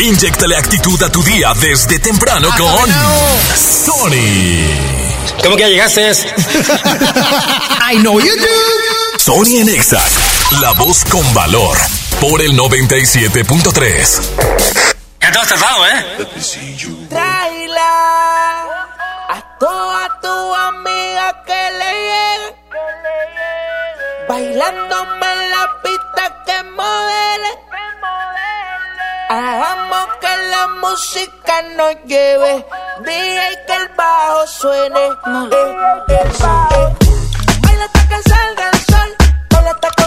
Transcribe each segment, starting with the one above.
Inyectale actitud a tu día desde temprano Ah, con Sony. ¿Cómo que ya llegaste? I know you do. Sony en Exa, la voz con valor, por el 97.3. Ya te has tardado, ¿eh? Traila a toda tu amiga que le llegue. Bailándome en la pista que modele. Hagamos que la música nos lleve. DJ que el bajo suene. Eh, eh, eh. Baila hasta que salga el sol. Baila hasta que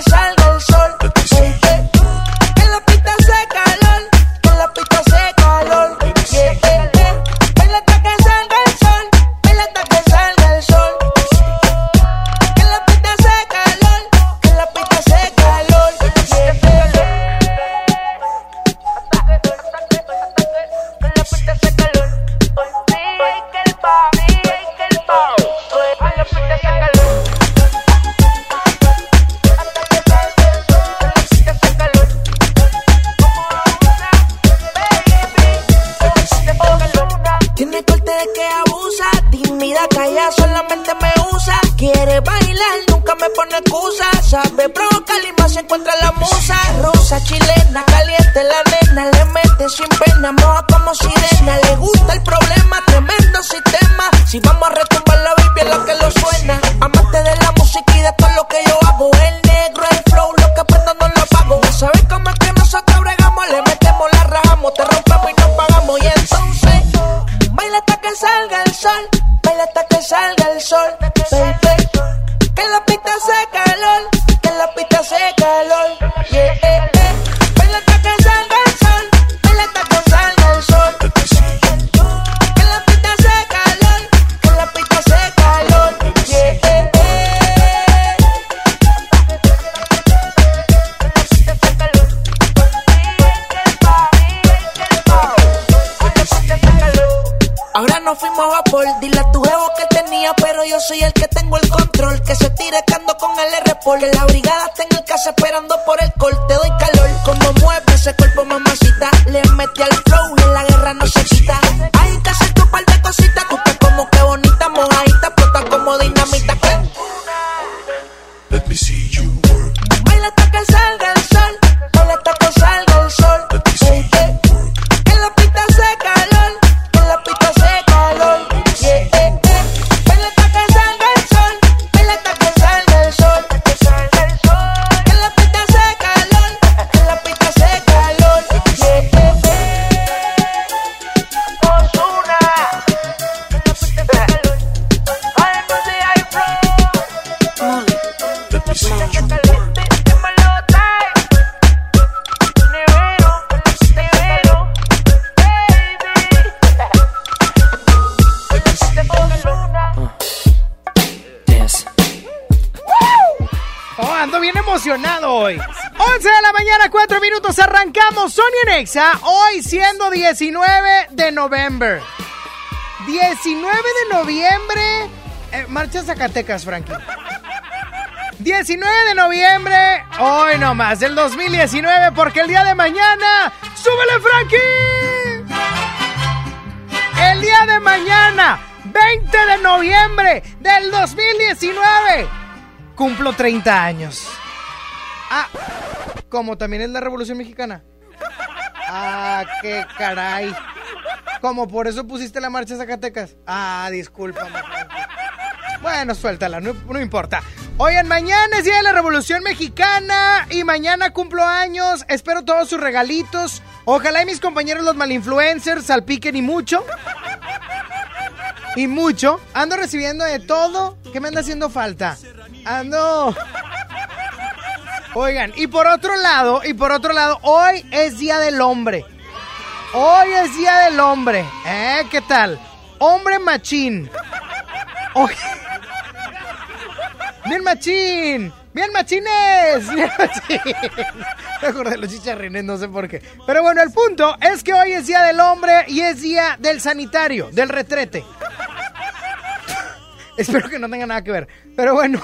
4 minutos, arrancamos Sony Nexa, hoy siendo 19 de noviembre. 19 de noviembre, eh, marcha Zacatecas, Frankie. 19 de noviembre, hoy nomás, del 2019, porque el día de mañana, ¡súbele, Frankie! El día de mañana, 20 de noviembre del 2019, cumplo 30 años. Ah, como también es la Revolución Mexicana. Ah, qué caray. Como por eso pusiste la marcha Zacatecas. Ah, discúlpame. Bueno, suéltala, no, importa. Oigan, mañana es Día de la Revolución Mexicana y mañana cumplo años. Espero todos sus regalitos. Ojalá y mis compañeros los malinfluencers salpiquen y mucho. Y mucho. Ando recibiendo de todo. ¿Qué me anda haciendo falta? Ando... Oigan, y por otro lado, y por otro lado, hoy es Día del Hombre. Hoy es Día del Hombre. ¿Eh? ¿Qué tal? hombre machín. Oye. Bien machín. Bien machines. Bien machín. Me acordé de los chicharrines, no sé por qué. Pero bueno, el punto es que hoy es día del hombre y es día del sanitario, del retrete. Espero que no tenga nada que ver. Pero bueno.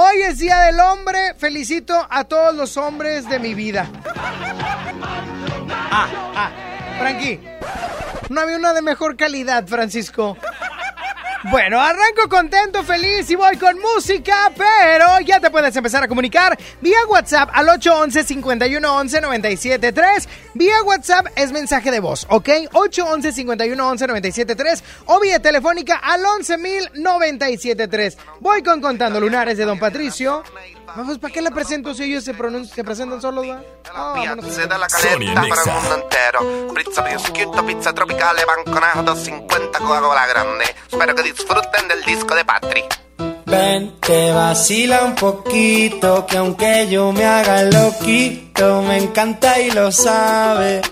Hoy es Día del Hombre. Felicito a todos los hombres de mi vida. Ah, ah. Frankie. No había una de mejor calidad, Francisco. Bueno, arranco contento, feliz y voy con música, pero ya te puedes empezar a comunicar vía WhatsApp al 811-511-973. Vía WhatsApp es mensaje de voz, ¿ok? 811-511-973 o vía telefónica al 11.097.3. Voy con Contando Lunares de Don Patricio. Vamos, ¿para qué la presento si ellos se, se presentan solos, va? Oh, Se da la caleta para el mundo entero. Pizza pizza tropicale, banconato 250 Coca-Cola grande. Espero que disfruten del disco de Patri. Ven, te vacila un poquito, que aunque yo me haga loquito, me encanta y lo sabe.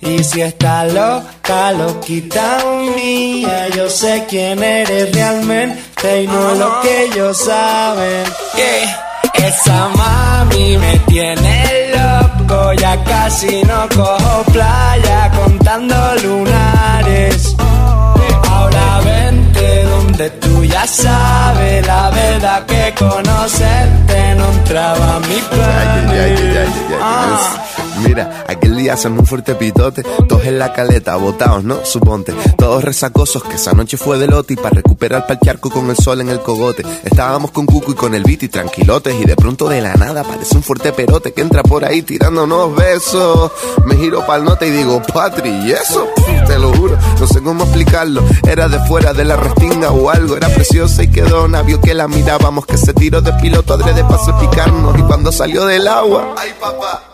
Y si está loca, loquita mía, yo sé quién eres realmente y no lo que ellos saben. Yeah. Esa mami me tiene loco, ya casi no cojo playa contando lunares. Ahora vente donde tú ya sabes la verdad que conocerte no entraba mi plan. Mira, aquel día hacen un fuerte pitote, todos en la caleta, botados, ¿no? Suponte, todos resacosos, que esa noche fue de lote y para recuperar pa'l charco con el sol en el cogote. Estábamos con Cuco y con el y tranquilotes y de pronto de la nada aparece un fuerte perote que entra por ahí tirándonos besos. Me giro pa'l nota y digo, Patri, ¿y eso? Te lo juro, no sé cómo explicarlo. Era de fuera de la restinga o algo, era preciosa y quedó navio que la mirábamos, que se tiró de piloto adrede para picarnos y cuando salió del agua, ay papá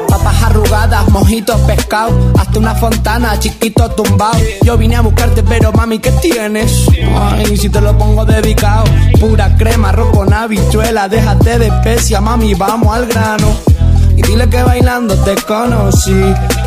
Papas arrugadas, mojitos, pescado, hasta una fontana, chiquito tumbado. Yo vine a buscarte, pero mami, ¿qué tienes? Ay, si te lo pongo dedicado. Pura crema, arroz con habichuela, déjate de especia, mami, vamos al grano. Y dile que bailando te conocí,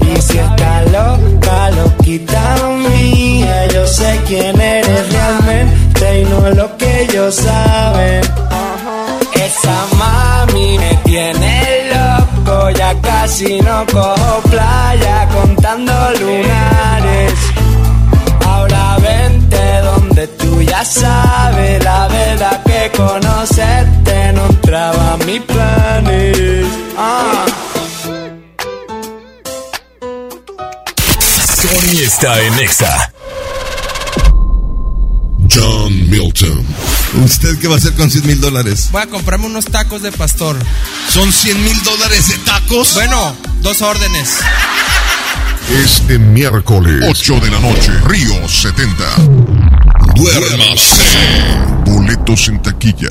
Y si está loca, loquita mía, yo sé quién eres realmente y no lo que ellos saben. Esa mami me tiene loco, ya casi no cojo playa contando lunares. Ahora vente donde tú ya sabes la verdad que conocerte no entraba a mis planes. Ah. Tony está en Exa. John Milton. ¿Usted qué va a hacer con 100 mil dólares? Voy a comprarme unos tacos de pastor. ¿Son 100 mil dólares de tacos? Bueno, dos órdenes. Este miércoles, 8 de la noche, Río 70. Duérmase. Boletos en taquilla.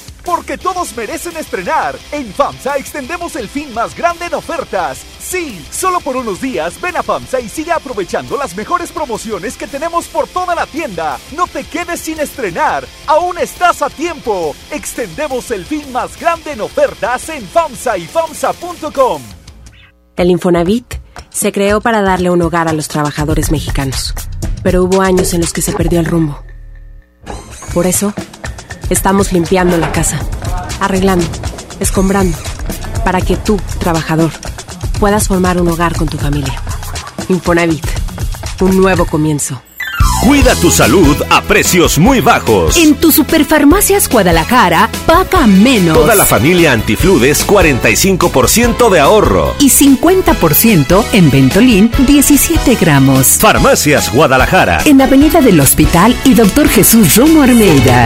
Porque todos merecen estrenar. En FAMSA extendemos el fin más grande en ofertas. Sí, solo por unos días ven a FAMSA y sigue aprovechando las mejores promociones que tenemos por toda la tienda. No te quedes sin estrenar, aún estás a tiempo. Extendemos el fin más grande en ofertas en FAMSA y FAMSA.com. El Infonavit se creó para darle un hogar a los trabajadores mexicanos, pero hubo años en los que se perdió el rumbo. Por eso, estamos limpiando la casa, arreglando, escombrando, para que tú, trabajador, puedas formar un hogar con tu familia. Infonavit, un nuevo comienzo. Cuida tu salud a precios muy bajos. En tu Superfarmacias Guadalajara, paga menos. Toda la familia Antifludes, 45% de ahorro. Y 50% en Ventolin, 17 gramos. Farmacias Guadalajara. En Avenida del Hospital y Doctor Jesús Romo Armeida.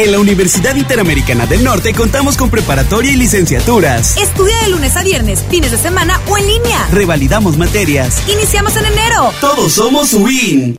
En la Universidad Interamericana del Norte contamos con preparatoria y licenciaturas. Estudia de lunes a viernes, fines de semana o en línea. Revalidamos materias. Iniciamos en enero. Todos somos WIN.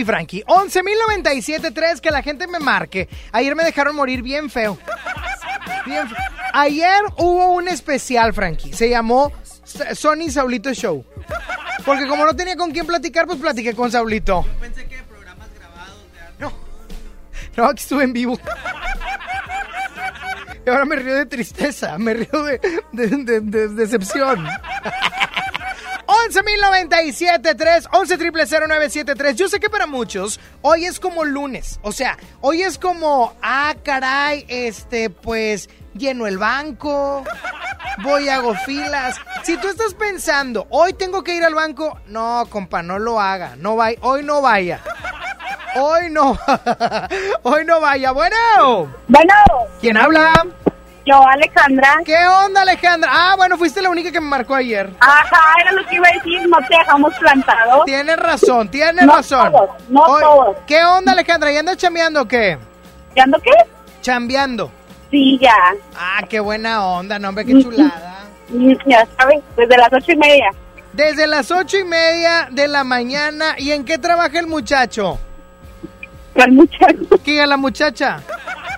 sí, Frankie. 11.097.3, que la gente me marque. Ayer me dejaron morir bien feo. Bien feo. Ayer hubo un especial, Frankie. Se llamó Sony Saulito Show. Porque como no tenía con quién platicar, pues platiqué con Saulito. Pensé que programas grabados. No, aquí estuve en vivo. Y ahora me río de tristeza, me río de, de, de- de decepción. 11.097.3, 11 0973 Yo sé que para muchos hoy es como lunes. O sea, hoy es como, ah, caray, este, pues, lleno el banco, voy hago filas. Si tú estás pensando, hoy tengo que ir al banco, no, compa, no lo haga. No vaya, hoy no vaya. Hoy no. Hoy no vaya. Bueno. Bueno. ¿Quién habla? Yo, Alejandra. ¿Qué onda, Alejandra? Ah, bueno, fuiste la única que me marcó ayer. Ajá, era lo que iba a decir, no te dejamos plantado. Tienes razón, tienes No razón. todos, no todos. ¿Qué onda, Alejandra? ¿Ya andas chambeando o qué? ¿Ya ando qué? Chambeando. Sí, ya. Ah, qué buena onda, no, hombre, qué chulada. Mm, Ya sabes, desde las ocho y media. Desde las ocho y media de la mañana. ¿Y en qué trabaja el muchacho? ¿Cuál muchacho? ¿Qué la muchacha?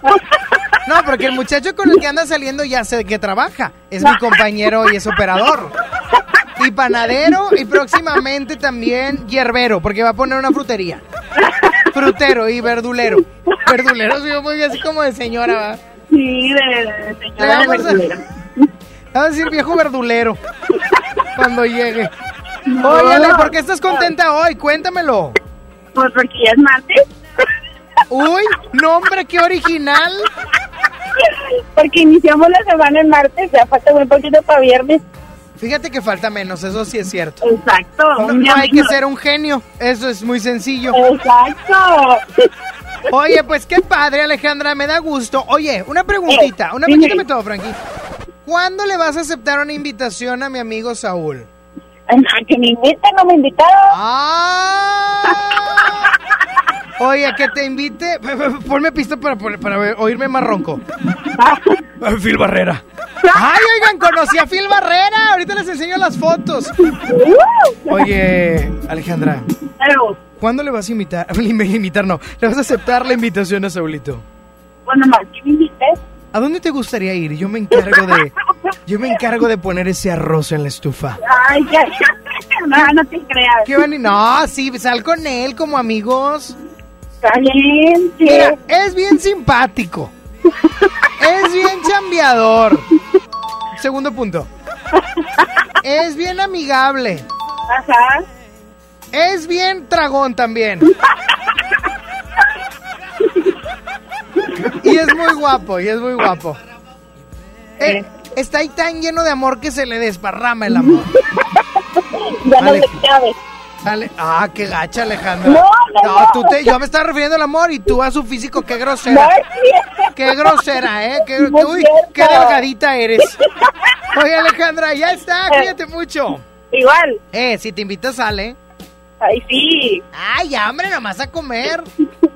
No, porque el muchacho con el que anda saliendo ya sé que trabaja. Es mi compañero y es operador. Y panadero y próximamente también hierbero, porque va a poner una frutería. Frutero y verdulero. Verdulero, soy yo muy así como de señora, ¿va? Sí, de, de señora vamos a- verdulera. Vamos a decir viejo verdulero cuando llegue. Óyale, ¿por qué estás contenta hoy? Cuéntamelo. Pues porque ya es martes. Uy, nombre, qué original. Porque iniciamos la semana en martes, ya falta muy poquito para viernes. Fíjate que falta menos, eso sí es cierto. Exacto. No, no hay que ser un genio, eso es muy sencillo. Exacto. Oye, pues qué padre, Alejandra, me da gusto. Oye, una preguntita, una dime. pequeña todo, Frankie. ¿Cuándo le vas a aceptar una invitación a mi amigo Saúl? A que me inviten, no me invitaron. ¡Ah! Oye, que te invite. Ponme pista para, para oírme más ronco. Phil Barrera. ¡Ay, oigan! Conocí a Phil Barrera. Ahorita les enseño las fotos. Oye, Alejandra. ¿Cuándo le vas a invitar? Invitar no. ¿Le vas a aceptar la invitación a Saulito? Bueno, más que me invites. ¿A dónde te gustaría ir? Yo me encargo de. Yo me encargo de poner ese arroz en la estufa. Ay, ya, ya. No, no te creas. ¿Qué van y- No, sí, sal con él como amigos. Mira, es bien simpático. Es bien chambeador. Segundo punto. Es bien amigable. Ajá. Es bien tragón también. Y es muy guapo, y es muy guapo. Eh, está ahí tan lleno de amor que se le desparrama el amor. Ya no le cabe. Ale- ah, qué gacha, Alejandra. No, no, no. tú te, yo me estaba refiriendo al amor y tú a su físico, qué grosera. No. Qué grosera, ¿eh? Qué, No uy, qué delgadita eres. Oye, Alejandra, ya está, cuídate mucho. Igual. Eh, si te invitas, sale. Ay, sí. Ay, hambre, nomás a comer.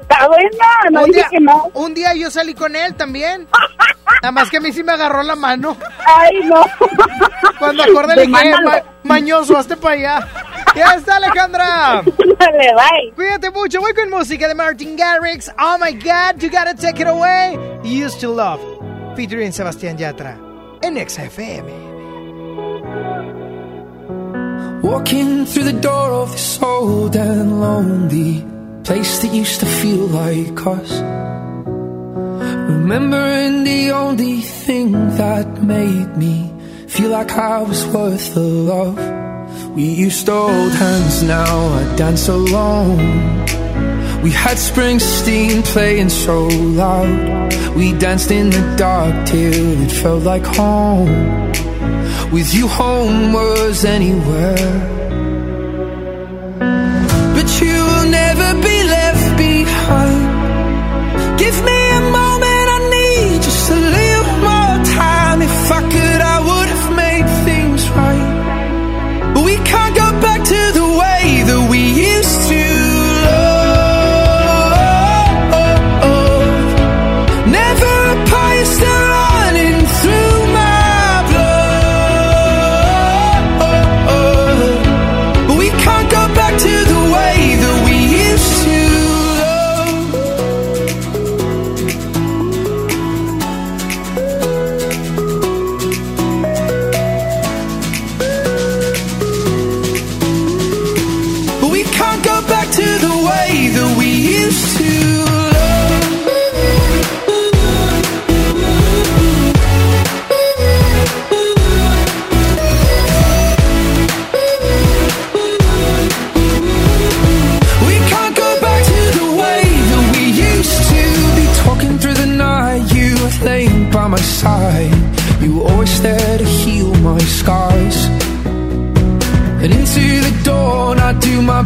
Está buena, no un, dije día, que no. un día yo salí con él también. Nada más que a mí sí me agarró la mano. Ay, no. Cuando acordé le dije, Demándalo. "Ma- mañoso, hazte para allá. Ya está, Alejandra. Dale, bye. Cuídate mucho. Voy con música de Martin Garrix. Oh my God, you gotta take it away. Used to Love. Featuring Sebastián Yatra. En XFM. Walking through the door of this old and lonely place that used to feel like us. Remembering the only thing that made me feel like I was worth the love. We used to hold hands, now I dance alone. We had Springsteen playing so loud. We danced in the dark till it felt like home. With you, home was anywhere. Give me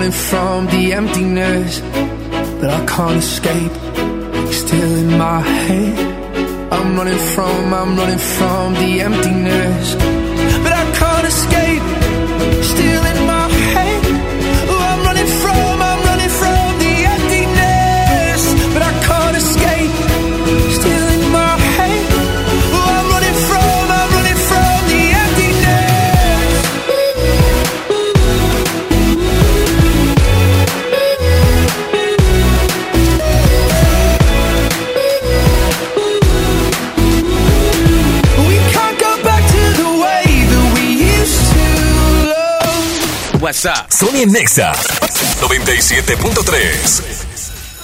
Running from the emptiness. But I can't escape. Still in my head. I'm running from, I'm running from the emptiness. WhatsApp. Sony Nexa 97.3.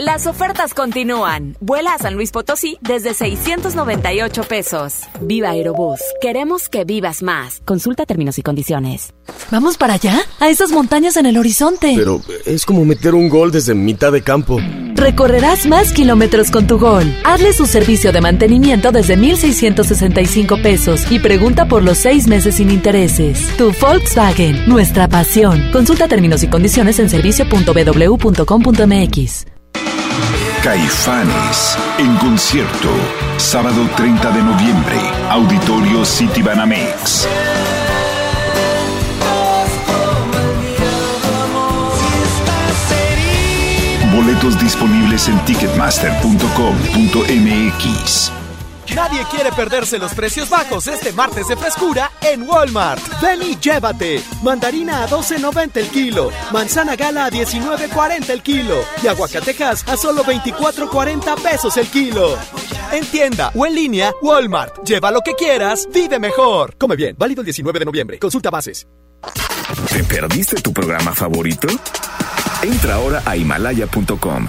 Las ofertas continúan. Vuela a San Luis Potosí desde 698 pesos. Viva Aerobús. Queremos que vivas más. Consulta términos y condiciones. ¿Vamos para allá? A esas montañas en el horizonte. Pero es como meter un gol desde mitad de campo. Recorrerás más kilómetros con tu gol. Hazle su servicio de mantenimiento desde 1,665 pesos y pregunta por los seis meses sin intereses. Tu Volkswagen, nuestra pasión. Consulta términos y condiciones en servicio.ww.com.mx. Caifanes en concierto. Sábado 30 de noviembre. Auditorio City Banamex. Boletos disponibles en ticketmaster.com.mx. Nadie quiere perderse los precios bajos este martes de frescura en Walmart. Ven y llévate. Mandarina a 12.90 el kilo. Manzana gala a 19.40 el kilo. Y aguacatejas a solo 24.40 pesos el kilo. En tienda o en línea, Walmart. Lleva lo que quieras, vive mejor. Come bien, válido el 19 de noviembre. Consulta bases. ¿Te perdiste tu programa favorito? Entra ahora a himalaya.com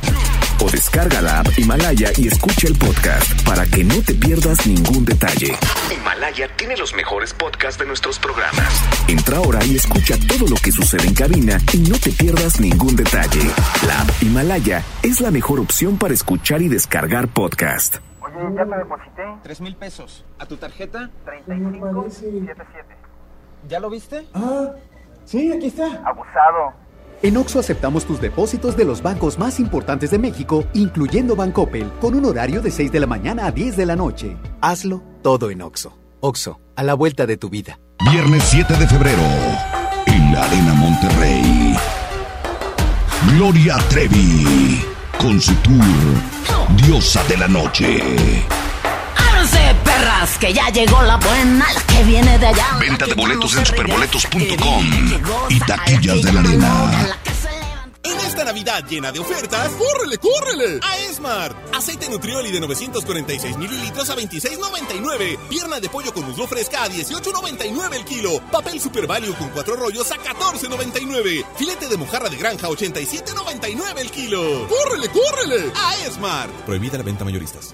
o descarga la app Himalaya y escucha el podcast para que no te pierdas ningún detalle. Himalaya tiene los mejores podcasts de nuestros programas. Entra ahora y escucha todo lo que sucede en cabina y no te pierdas ningún detalle. La app Himalaya es la mejor opción para escuchar y descargar podcast. Oye, ya te deposité. Tres mil pesos. ¿A tu tarjeta? 3577. ¿Ya lo viste? Ah, sí, aquí está. Abusado. En Oxo aceptamos tus depósitos de los bancos más importantes de México, incluyendo Bancoppel, con un horario de 6 de la mañana a 10 de la noche. Hazlo todo en Oxo. Oxo, a la vuelta de tu vida. Viernes 7 de febrero, en la Arena Monterrey. Gloria Trevi, con su tour Diosa de la Noche. Que ya llegó la buena, la que viene de allá. Venta de boletos en superboletos.com y taquillas de la arena. En esta Navidad llena de ofertas, ¡córrele, córrele! A Esmart. Aceite Nutrioli de 946 mililitros a 26.99. Pierna de pollo con muslo fresca a 18.99 el kilo. Papel Super Value con cuatro rollos a 14.99. Filete de mojarra de granja a 87.99 el kilo. ¡Córrele, córrele! A Esmart. Prohibida la venta mayoristas.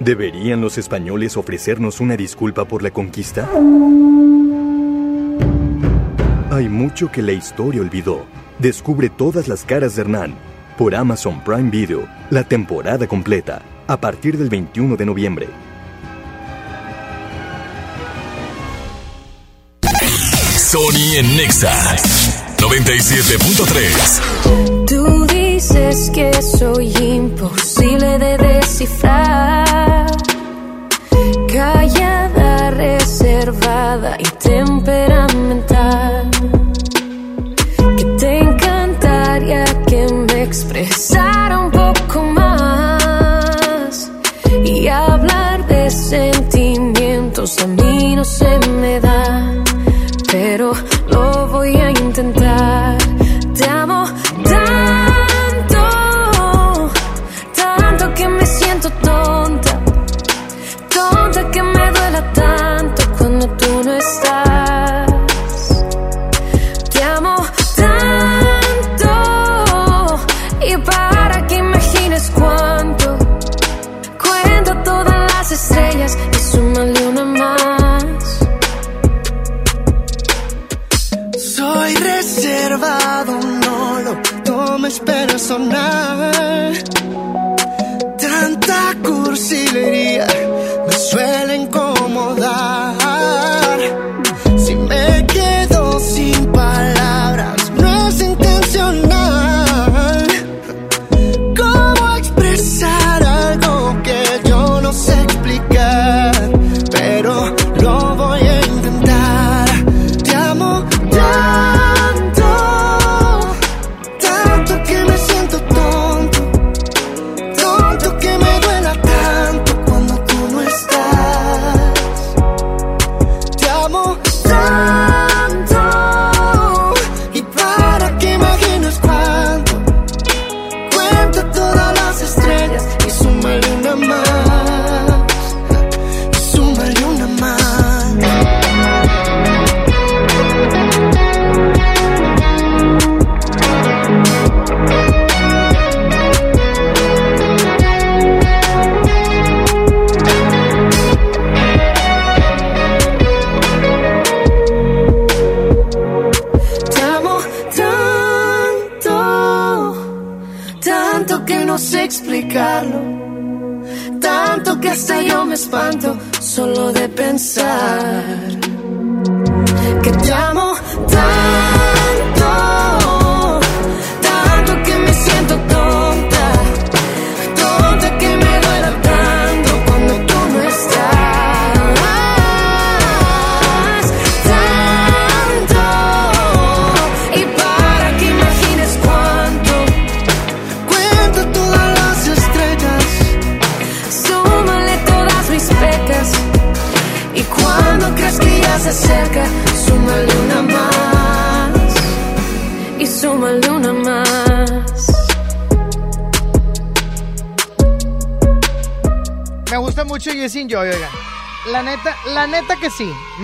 ¿Deberían los españoles ofrecernos una disculpa por la conquista? Hay mucho que la historia olvidó. Descubre todas las caras de Hernán por Amazon Prime Video, la temporada completa, a partir del 21 de noviembre. Sony en Nexa 97.3. Tú dices que soy imposible de descifrar. Callada, reservada y temperamental. Que te encantaría que me expresara un poco más.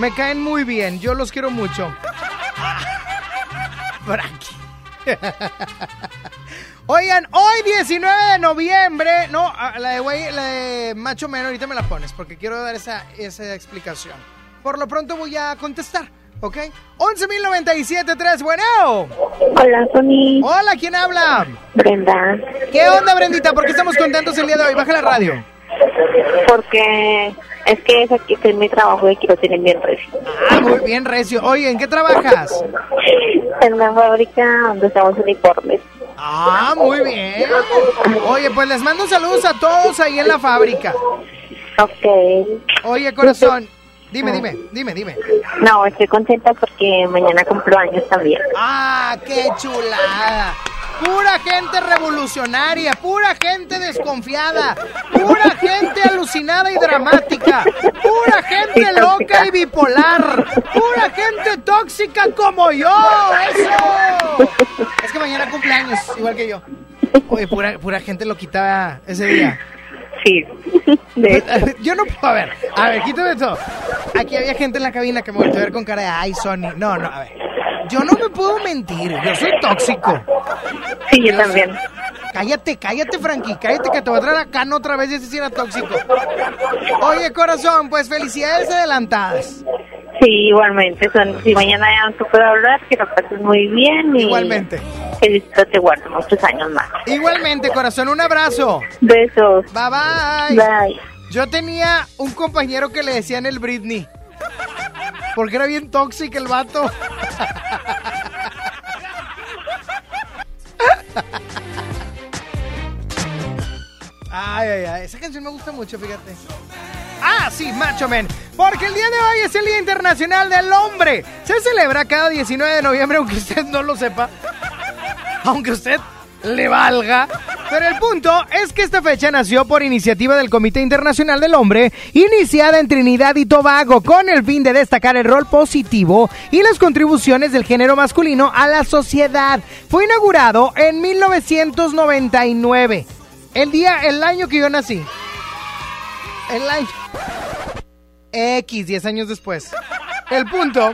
Me caen muy bien. Yo los quiero mucho. Frankie. Oigan, hoy 19 de noviembre. No, ah, la de, güey, la de Macho Men, ahorita me la pones porque quiero dar esa, esa explicación. Por lo pronto voy a contestar, ¿ok? 11.097.3, bueno. Hola, Sony. Hola, ¿quién habla? Brenda. ¿Qué onda, Brendita? ¿Por qué estamos contentos el día de hoy? Baja la radio. Porque es que es aquí que es mi trabajo y quiero tener bien recio. Ah, muy bien, Recio. Oye, ¿en qué trabajas? En una fábrica donde usamos uniformes. Ah, muy bien. Oye, pues les mando saludos a todos ahí en la fábrica. Ok. Oye, corazón, dime, dime, dime, dime. No, estoy contenta porque mañana cumplo años también. Ah, qué chulada. Pura gente revolucionaria, pura gente desconfiada, pura gente alucinada y dramática, gente loca y bipolar, pura gente tóxica como yo. ¡Eso! Es que mañana cumpleaños, igual que yo. Oye, pura, pura gente lo quitaba ese día. Sí. Yo no puedo, a ver, a ver, quítame todo. Aquí había gente en la cabina que me volteó a ver con cara de, ay, Sony. No, no, a ver. Yo no me puedo mentir, yo soy tóxico. Sí, yo también. Cállate, cállate, Frankie, cállate que te voy a traer acá no otra vez y ese sí era tóxico. Oye, corazón, pues felicidades adelantadas. Sí, igualmente. Son, si mañana ya no te puedo hablar, que lo pases muy bien. Y Igualmente. Que te guarde muchos años más. Igualmente, corazón, un abrazo. Besos. Bye bye. Bye. Yo tenía un compañero que le decían el Britney. Porque era bien tóxico el vato. Ay, ay, ay. Esa canción me gusta mucho, fíjate. Ah, sí, Macho Men. Porque el día de hoy es el Día Internacional del Hombre. Se celebra cada 19 de noviembre, aunque usted no lo sepa. Aunque usted le valga. Pero el punto es que esta fecha nació por iniciativa del Comité Internacional del Hombre, iniciada en Trinidad y Tobago, con el fin de destacar el rol positivo y las contribuciones del género masculino a la sociedad. Fue inaugurado en 1999. El día, el año que yo nací. El año. X, 10 años después. El punto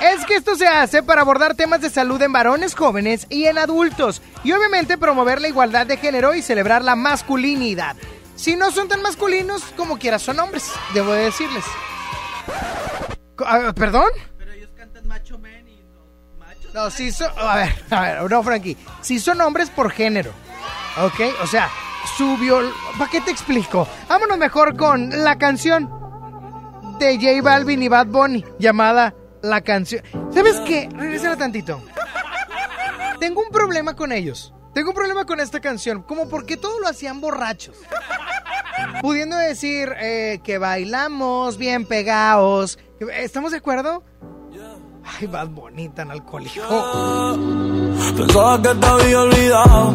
es que esto se hace para abordar temas de salud en varones jóvenes y en adultos. Y obviamente promover la igualdad de género y celebrar la masculinidad. Si no son tan masculinos, como quiera son hombres, debo de decirles. Co- a- ¿Perdón? No, sí son. A ver, a ver, no, Frankie. Sí son hombres por género. ¿Ok? O sea, su viol. ¿Para qué te explico? Vámonos mejor con la canción de J Balvin y Bad Bunny llamada La canción. ¿Sabes qué? Regresa tantito. Tengo un problema con ellos. Tengo un problema con esta canción. Como porque todo lo hacían borrachos. Pudiendo decir eh, que bailamos bien pegados. ¿Estamos de acuerdo? Ay, Bad Bunny tan alcohólico. Pensaba que te había olvidado.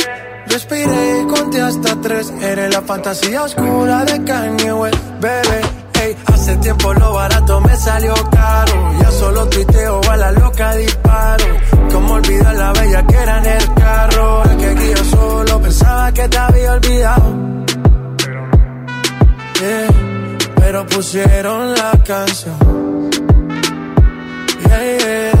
Respiré y conté hasta tres. Eres la fantasía oscura de Kanye West, bebé. Ey, hace tiempo lo barato me salió caro. Ya solo tuiteo a la loca disparo. Como olvidar la bella que era en el carro. El que guía solo pensaba que te había olvidado. Yeah, pero pusieron la canción. Yeah, yeah.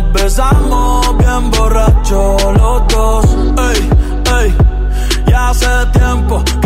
nos besamos bien borracho los dos. Ey, ey, ya hace tiempo que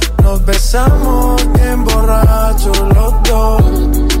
Nos besamos bien borrachos los dos.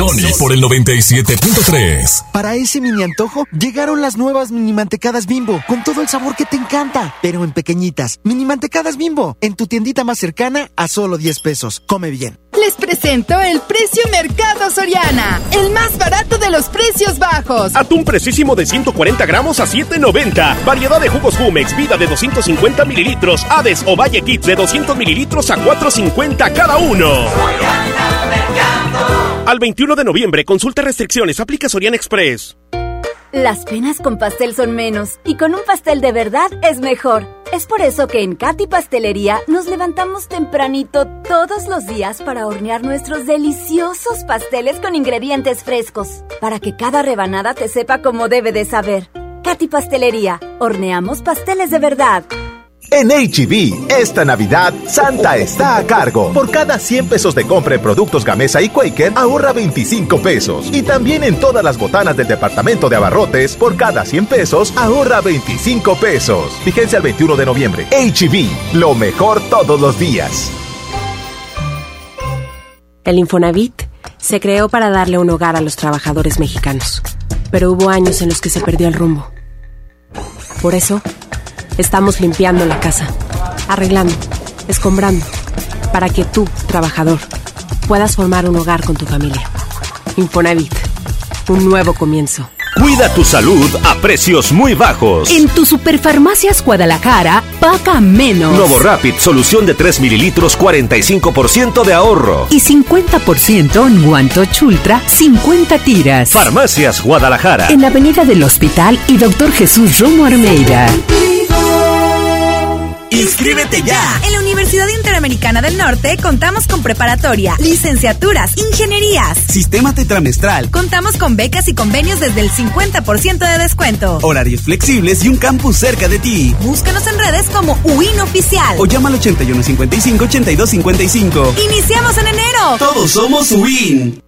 Sony por el 97.3. Para ese mini antojo, llegaron las nuevas mini mantecadas bimbo, con todo el sabor que te encanta, pero en pequeñitas. Mini mantecadas bimbo, en tu tiendita más cercana a solo 10 pesos. Come bien. Les presento el precio Mercado Soriana, el más barato de los precios bajos. Atún precisísimo de 140 gramos a 7.90. Variedad de jugos Jumex, vida de 250 mililitros. Hades o Valle Kids de 200 mililitros a 4.50 cada uno. Al 21 de noviembre, consulta restricciones, aplica Soriana Express. Las penas con pastel son menos y con un pastel de verdad es mejor. Es por eso que en Katy Pastelería nos levantamos tempranito todos los días para hornear nuestros deliciosos pasteles con ingredientes frescos, para que cada rebanada te sepa como debe de saber. Katy Pastelería, horneamos pasteles de verdad. En HB, esta Navidad, Santa está a cargo. Por cada 100 pesos de compra en productos Gamesa y Quaker, ahorra 25 pesos. Y también en todas las botanas del departamento de abarrotes, por cada 100 pesos, ahorra 25 pesos. Fíjense al 21 de noviembre. HB, lo mejor todos los días. El Infonavit se creó para darle un hogar a los trabajadores mexicanos, pero hubo años en los que se perdió el rumbo. Por eso, estamos limpiando la casa, arreglando, escombrando, para que tú, trabajador, puedas formar un hogar con tu familia. Infonavit, un nuevo comienzo. Cuida tu salud a precios muy bajos. En tu Superfarmacias Guadalajara, paga menos. Novo Rapid, solución de 3 mililitros, 45% de ahorro. Y 50% en Guantoch Ultra, 50 tiras. Farmacias Guadalajara. En la Avenida del Hospital y Doctor Jesús Romo Armeida. ¡Inscríbete ya! En la Universidad Interamericana del Norte contamos con preparatoria, licenciaturas, ingenierías, Sistema tetramestral, Contamos con becas y convenios desde el 50% de descuento. horarios flexibles y un campus cerca de ti. Búscanos en redes como UIN Oficial. O llama al 8155-8255. ¡Iniciamos en enero! Todos somos UIN.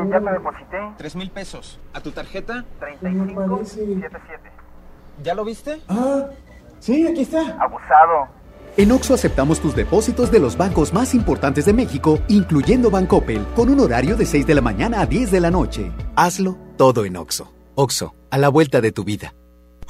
Oye, ya te deposité. Tres mil pesos. ¿A tu tarjeta? 3577. ¿Ya lo viste? Ah, sí, aquí está. Abusado. En Oxo aceptamos tus depósitos de los bancos más importantes de México, incluyendo Bancoppel, con un horario de 6 de la mañana a 10 de la noche. Hazlo todo en Oxo. Oxo, a la vuelta de tu vida.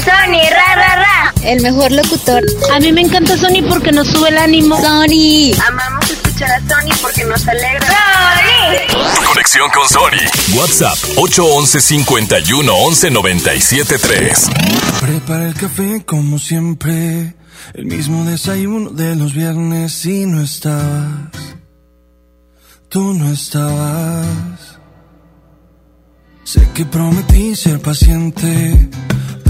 ¡Sony! ¡Ra, ra, ra! El mejor locutor. A mí me encanta Sony porque nos sube el ánimo. Sony. Amamos escuchar a Sony porque nos alegra. ¡Sony! Tu conexión con Sony. WhatsApp 811 51 11 97 3. Prepara el café como siempre. El mismo desayuno de los viernes y no estabas. Tú no estabas. Sé que prometí ser paciente,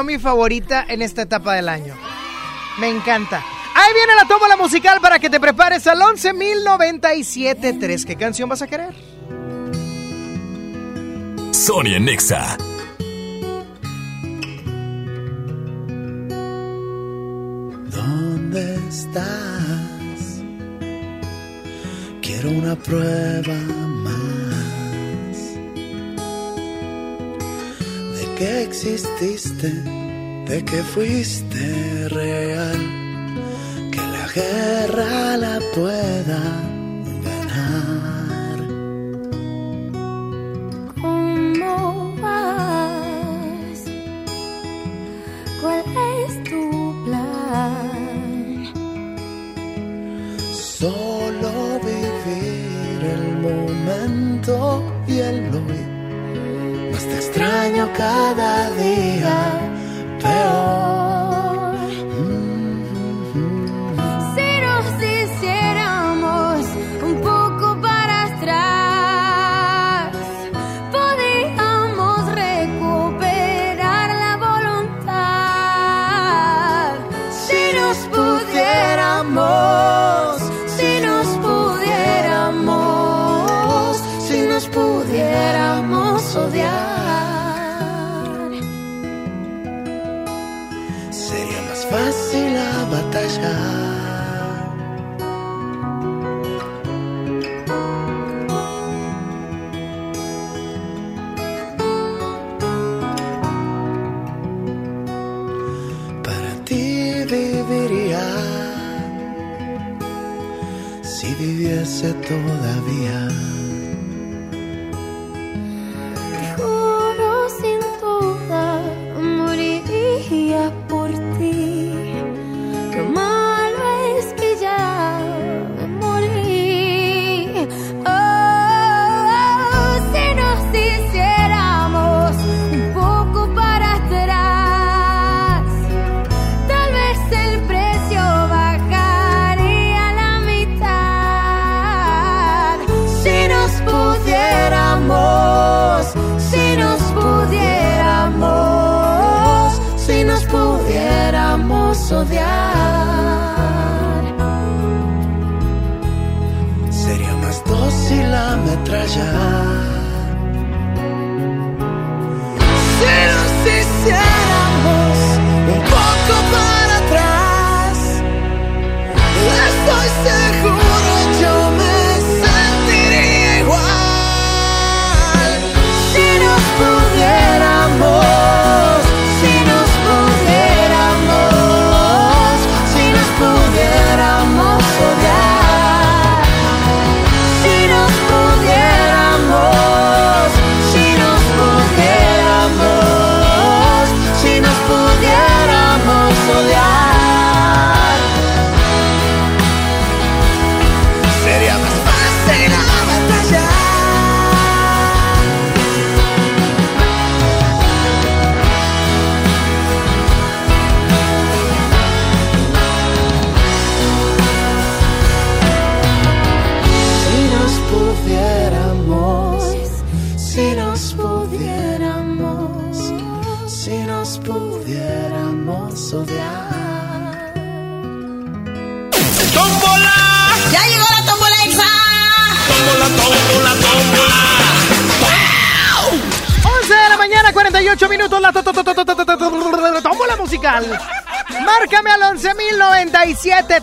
volvió mi favorita en esta etapa del año. Me encanta. Ahí viene la toma la musical para que te prepares al 11.097.3. ¿Qué canción vas a querer? Sony en Nexa. ¿Dónde estás? Quiero una prueba de que fuiste real, que la guerra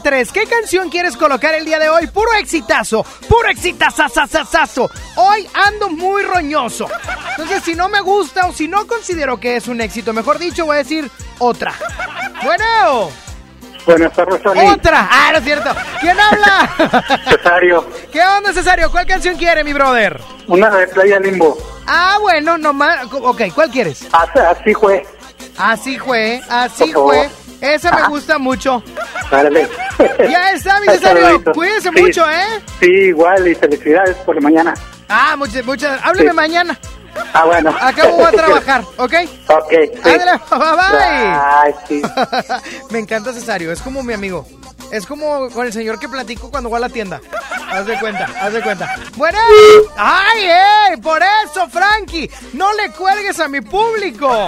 11.097.3. ¿Qué canción quieres colocar el día de hoy? Puro exitazo, puro exitazazazazazo. Hoy ando muy roñoso. Entonces, si no me gusta o si no considero que es un éxito, mejor dicho, voy a decir otra. Bueno, Buenas tardes, Sony. otra. Ah, no es cierto. ¿Quién habla? Cesario. ¿Qué onda, Cesario? ¿Cuál canción quiere, mi brother? Una de Playa Limbo. Ah, bueno, nomás. Ok, ¿cuál quieres? Así, fue. Así fue, así fue. Esa me gusta mucho. Dale. Ya está, mi Cesario. Cuídense Sí. mucho, ¿eh? Sí, igual, y felicidades por la mañana. Ah, muchas, muchas. Hábleme Sí. mañana. Ah, bueno. Acabo a trabajar, ¿ok? Ok, sí. Ándale, bye Ay, sí. bye. me encanta Cesario, es como mi amigo. Es como con el señor que platico cuando voy a la tienda. Haz de cuenta, haz de cuenta. Bueno, ¡ay, ey! Por eso, Frankie, no le cuelgues a mi público.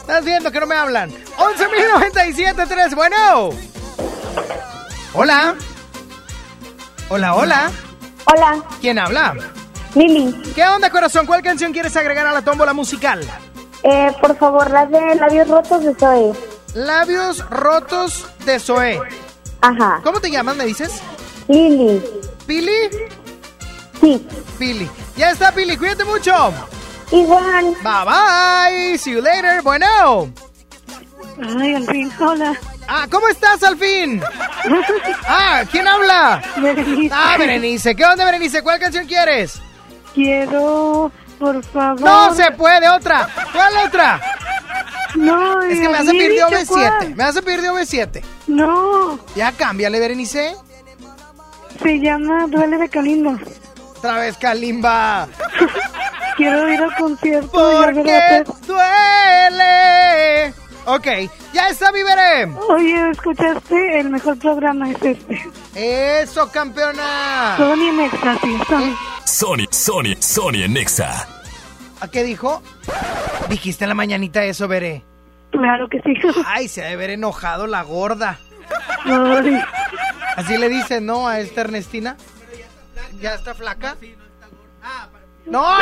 Estás viendo que no me hablan. 11.097.3, bueno. Hola. Hola, hola. Hola, ¿Quién habla? Lili. ¿Qué onda, corazón? ¿Cuál canción quieres agregar a la tómbola musical? Eh, por favor, la de labios rotos de Zoe. Labios rotos de Zoé. Ajá. ¿Cómo te llamas, me dices? Lili. ¿Pili? Sí. Pili. Ya está, Pili. Cuídate mucho. Igual. Bye bye. See you later. Bueno. Ay, al fin, hola. Ah, ¿cómo estás al fin? Ah, ¿quién habla? Berenice. Ah, Berenice. ¿Qué onda, Berenice? ¿Cuál canción quieres? Quiero, por favor. No se puede, otra. ¿Cuál otra? No, Es que me hace pedir de OV7. Me hace pedir de OV7. No, Ya cámbiale, Berenice. se llama Duele de Calindo. Otra vez, Kalimba. Quiero ir al concierto. y a Porque a duele. Ok, ya está, mi. Oye, ¿escuchaste? El mejor programa es este. Eso, campeona. Sony en éxtasis. Sony. Sony, Sony, Sony en Nexa. ¿A qué dijo? Dijiste en la mañanita eso, Bere. Claro que sí. Ay, se ha de haber enojado la gorda. Ay, Así le dicen, ¿no? A esta Ernestina. ¿Ya está flaca? No,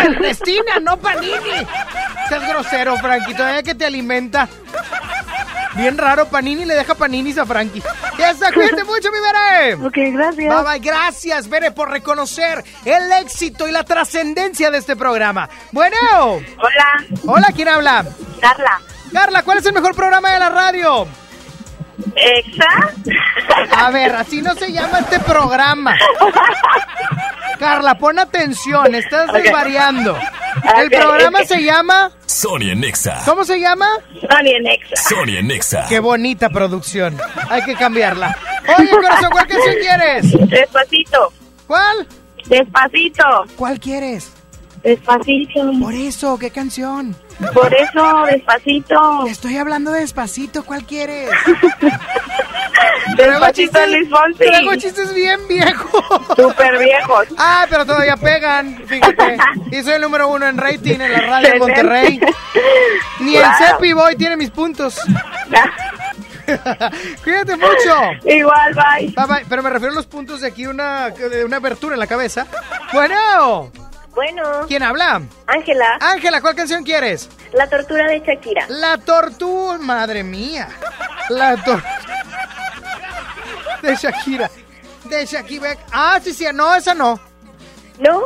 Ernestina, no Panini. Estás grosero, Frankie, todavía que te alimenta. Bien raro, Panini le deja paninis a Frankie. Ya está, cuídate mucho, mi Bere. Ok, gracias. Bye, bye. Gracias, Bere, por reconocer el éxito y la trascendencia de este programa. Bueno. Hola. Hola, ¿quién habla? Carla. Carla, ¿cuál es el mejor programa de la radio? Exa. A ver, así no se llama este programa. Carla, pon atención, estás desvariando. El programa se llama... Sonia Nexa. ¿Cómo se llama? Sonia Nexa. Sonia Nexa. Qué bonita producción. Hay que cambiarla. Oye, corazón, ¿cuál canción quieres? Despacito. ¿Cuál? Despacito. ¿Cuál quieres? Despacito. Por eso, ¿qué canción? Por eso, despacito. Te estoy hablando de despacito, ¿cuál quieres? Despacito, Luis Fonsi. Traigo chistes bien viejos. Súper viejos. Ah, pero todavía pegan, fíjate. Y soy el número uno en rating en la radio de Monterrey. Ni el. Cepi Boy tiene mis puntos. Cuídate mucho. Igual, bye. Bye, bye. Pero me refiero a los puntos de aquí, una, de una abertura en la cabeza. Bueno. Bueno. ¿Quién habla? Ángela. Ángela, ¿cuál canción quieres? La tortura de Shakira. La tortuga, madre mía. La tortuga. De Shakira. De Shakira. Ah, sí, sí, no, esa no. ¿No?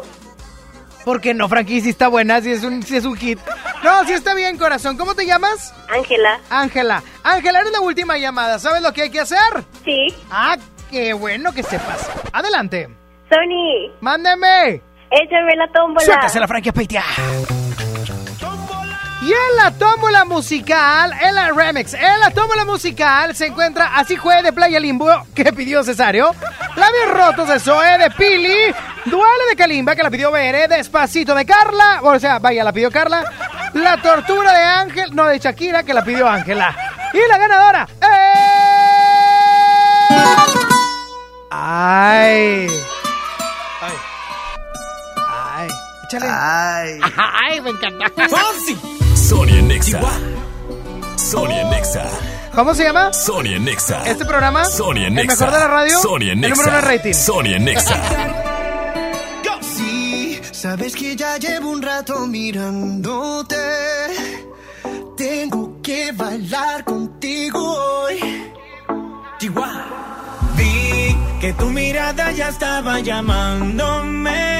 ¿Por qué no, Frankie? Si está buena, si es un, si es un hit. No, sí está bien, corazón. ¿Cómo te llamas? Ángela. Ángela. Ángela, eres la última llamada. ¿Sabes lo que hay que hacer? Sí. Ah, qué bueno que sepas. Adelante. Sony. Mándeme. Échame la tómbola. Suéltase la Frankie Peitia. Y en la tómbola musical, en la remix, en la tómbola musical se encuentra Así Jue de Playa Limbo, que pidió Cesario, Labios Rotos de Zoe de Pili, Duele de Kalimba, que la pidió Bere, Despacito de Carla, o sea, vaya, la pidió Carla, La Tortura de Ángel, no, de Shakira, que la pidió Ángela. Y la ganadora, ¡Ay! ¡Ay! ¡Ay! ¡Échale! ¡Ay! ¡Ay, me encanta! Sonia Nexa. Sonia Nexa. ¿Cómo se llama? Sonia Nexa. ¿Este programa? ¿El Nexa. mejor de la radio? El Nexa. número uno en rating. Sonia Nexa. Sí, sabes que ya llevo un rato mirándote. Tengo que bailar contigo hoy. Chihuahua. Vi que tu mirada ya estaba llamándome.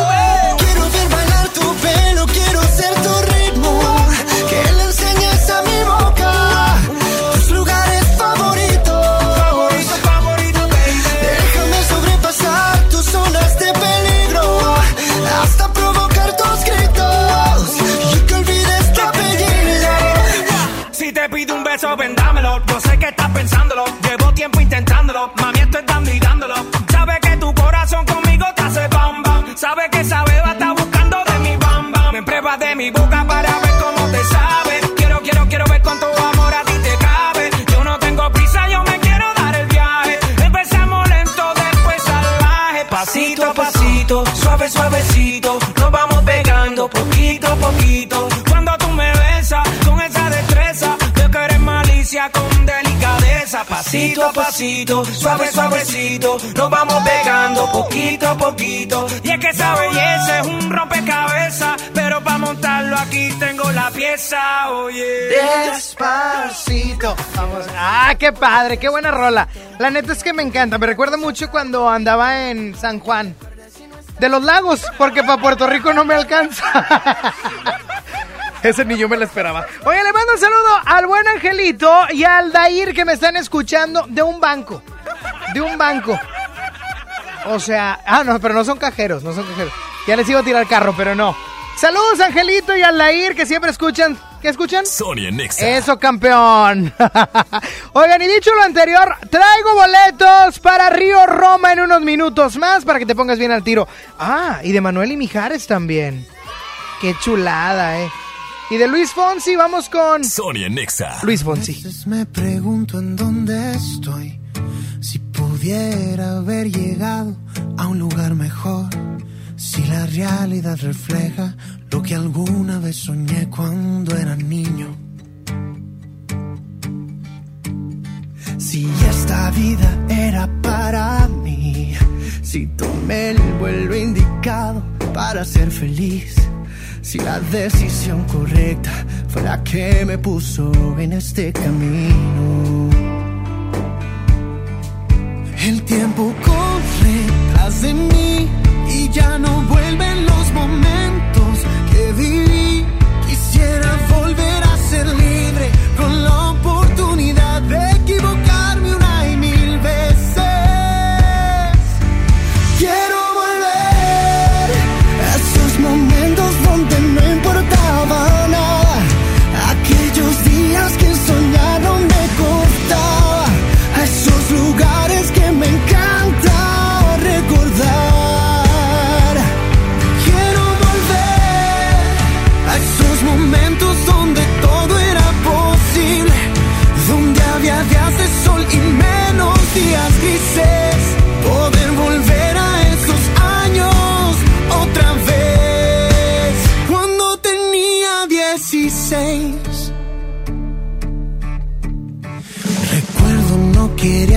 que estás pensándolo. Llevo tiempo intentándolo. Mami, estoy dando y dándolo. Sabe que tu corazón conmigo te hace bam bam. Sabe que esa beba está buscando de mi bam bam. Me pruebas de mi boca para ver cómo te sabe. Quiero, quiero, quiero ver cuánto amor a ti te cabe. Yo no tengo prisa, yo me quiero dar el viaje. Empezamos lento, después salvaje. Pasito a pasito, suave, suavecito. Nos vamos pegando poquito a poquito. Cuando tú me besas con esa destreza, veo que eres malicia con delicadeza. Pasito a pasito, suave, suavecito. Nos vamos pegando poquito a poquito. Y es que esa belleza es un rompecabezas. Pero para montarlo aquí tengo la pieza, oye. Despacito. Vamos. Ah, qué padre, qué buena rola. La neta es que me encanta. Me recuerda mucho cuando andaba en San Juan. De los lagos, porque para Puerto Rico no me alcanza. Ese ni yo me lo esperaba. Oye, le mando un saludo al buen Angelito y al Dair que me están escuchando de un banco. De un banco. O sea, ah, no, pero no son cajeros, no son cajeros. Ya les iba a tirar carro, pero no. Saludos, Angelito y Alair, que siempre escuchan. ¿Qué escuchan? Sonia Nexa. Eso, campeón. Oigan, y dicho lo anterior, traigo boletos para Río Roma en unos minutos más para que te pongas bien al tiro. Ah, y de Manuel y Mijares también. Qué chulada, eh. Y de Luis Fonsi, vamos con. Sonia Nexa. Luis Fonsi. A veces me pregunto en dónde estoy. Si pudiera haber llegado a un lugar mejor. Si la realidad refleja lo que alguna vez soñé cuando era niño. Si esta vida era para mí. Si tomé el vuelo indicado para ser feliz. Si la decisión correcta fue la que me puso en este camino. El tiempo corre tras de mí y ya no vuelven los momentos que viví. Quisiera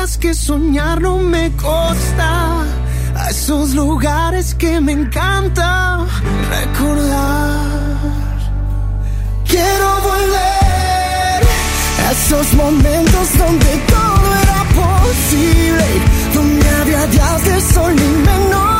Que soñar no me costaba. A esos lugares que me encanta recordar. Quiero volver a esos momentos donde todo era posible. Donde había días de sol y menos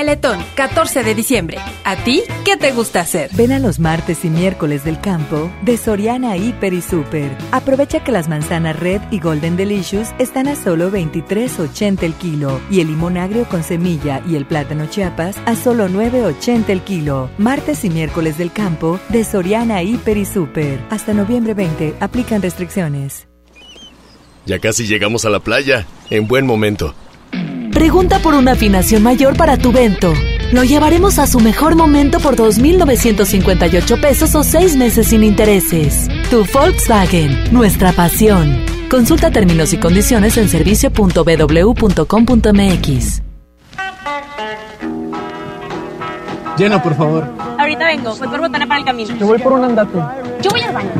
Teletón, 14 de diciembre. ¿A ti qué te gusta hacer? Ven a los martes y miércoles del campo de Soriana Hiper y Super. Aprovecha que las manzanas Red y Golden Delicious están a solo 23.80 el kilo y el limón agrio con semilla y el plátano Chiapas a solo 9.80 el kilo. Martes y miércoles del campo de Soriana Hiper y Super. Hasta noviembre 20 aplican restricciones. Ya casi llegamos a la playa. En buen momento. Pregunta por una afinación mayor para tu vento. Lo llevaremos a su mejor momento por 2.958 pesos o 6 meses sin intereses. Tu Volkswagen, nuestra pasión. Consulta términos y condiciones en servicio.bw.com.mx. Llena, por favor. Ahorita vengo, voy por botana para el camino. Yo voy por un andate. Yo voy al baño.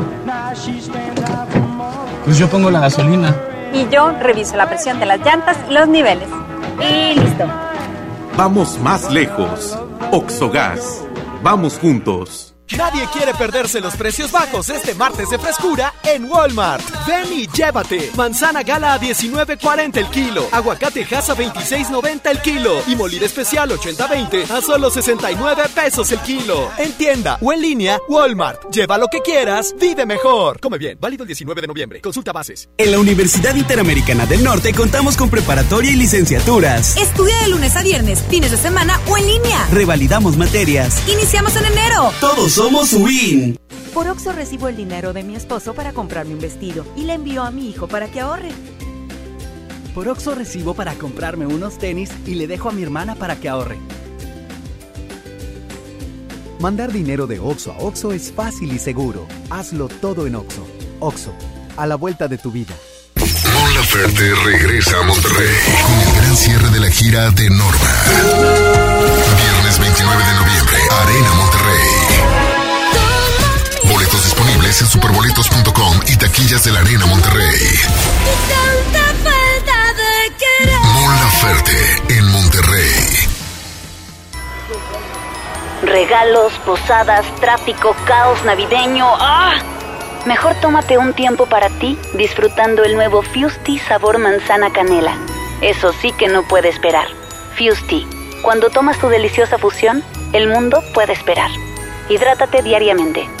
Pues yo pongo la gasolina. Y yo reviso la presión de las llantas y los niveles. Y listo. Vamos más lejos. Oxogas. Vamos juntos. Nadie quiere perderse los precios bajos este martes de frescura en Walmart. Ven y llévate. Manzana gala a 19.40 el kilo. Aguacate Hass a 26.90 el kilo. Y molida especial 80-20 a solo 69 pesos el kilo. En tienda o en línea, Walmart. Lleva lo que quieras, vive mejor. Come bien, válido el 19 de noviembre. Consulta bases. En la Universidad Interamericana del Norte contamos con preparatoria y licenciaturas. Estudia de lunes a viernes, fines de semana o en línea. Revalidamos materias. Iniciamos en enero. Todos somos WIN. Por Oxo recibo el dinero de mi esposo para comprarme un vestido y le envío a mi hijo para que ahorre. Por Oxo recibo para comprarme unos tenis y le dejo a mi hermana para que ahorre. Mandar dinero de Oxo a Oxo es fácil y seguro. Hazlo todo en Oxo. Oxo, a la vuelta de tu vida. Mon Laferte regresa a Monterrey con el gran cierre de la gira de Norma. Viernes 29 de noviembre, Arena Monterrey. En superboletos.com y taquillas de la Arena Monterrey. Mon Laferte en Monterrey. Regalos, posadas, tráfico, caos navideño. ¡Ah! Mejor tómate un tiempo para ti disfrutando el nuevo Fusti sabor manzana canela. Eso sí que no puede esperar. Fusti, cuando tomas tu deliciosa fusión, el mundo puede esperar. Hidrátate diariamente.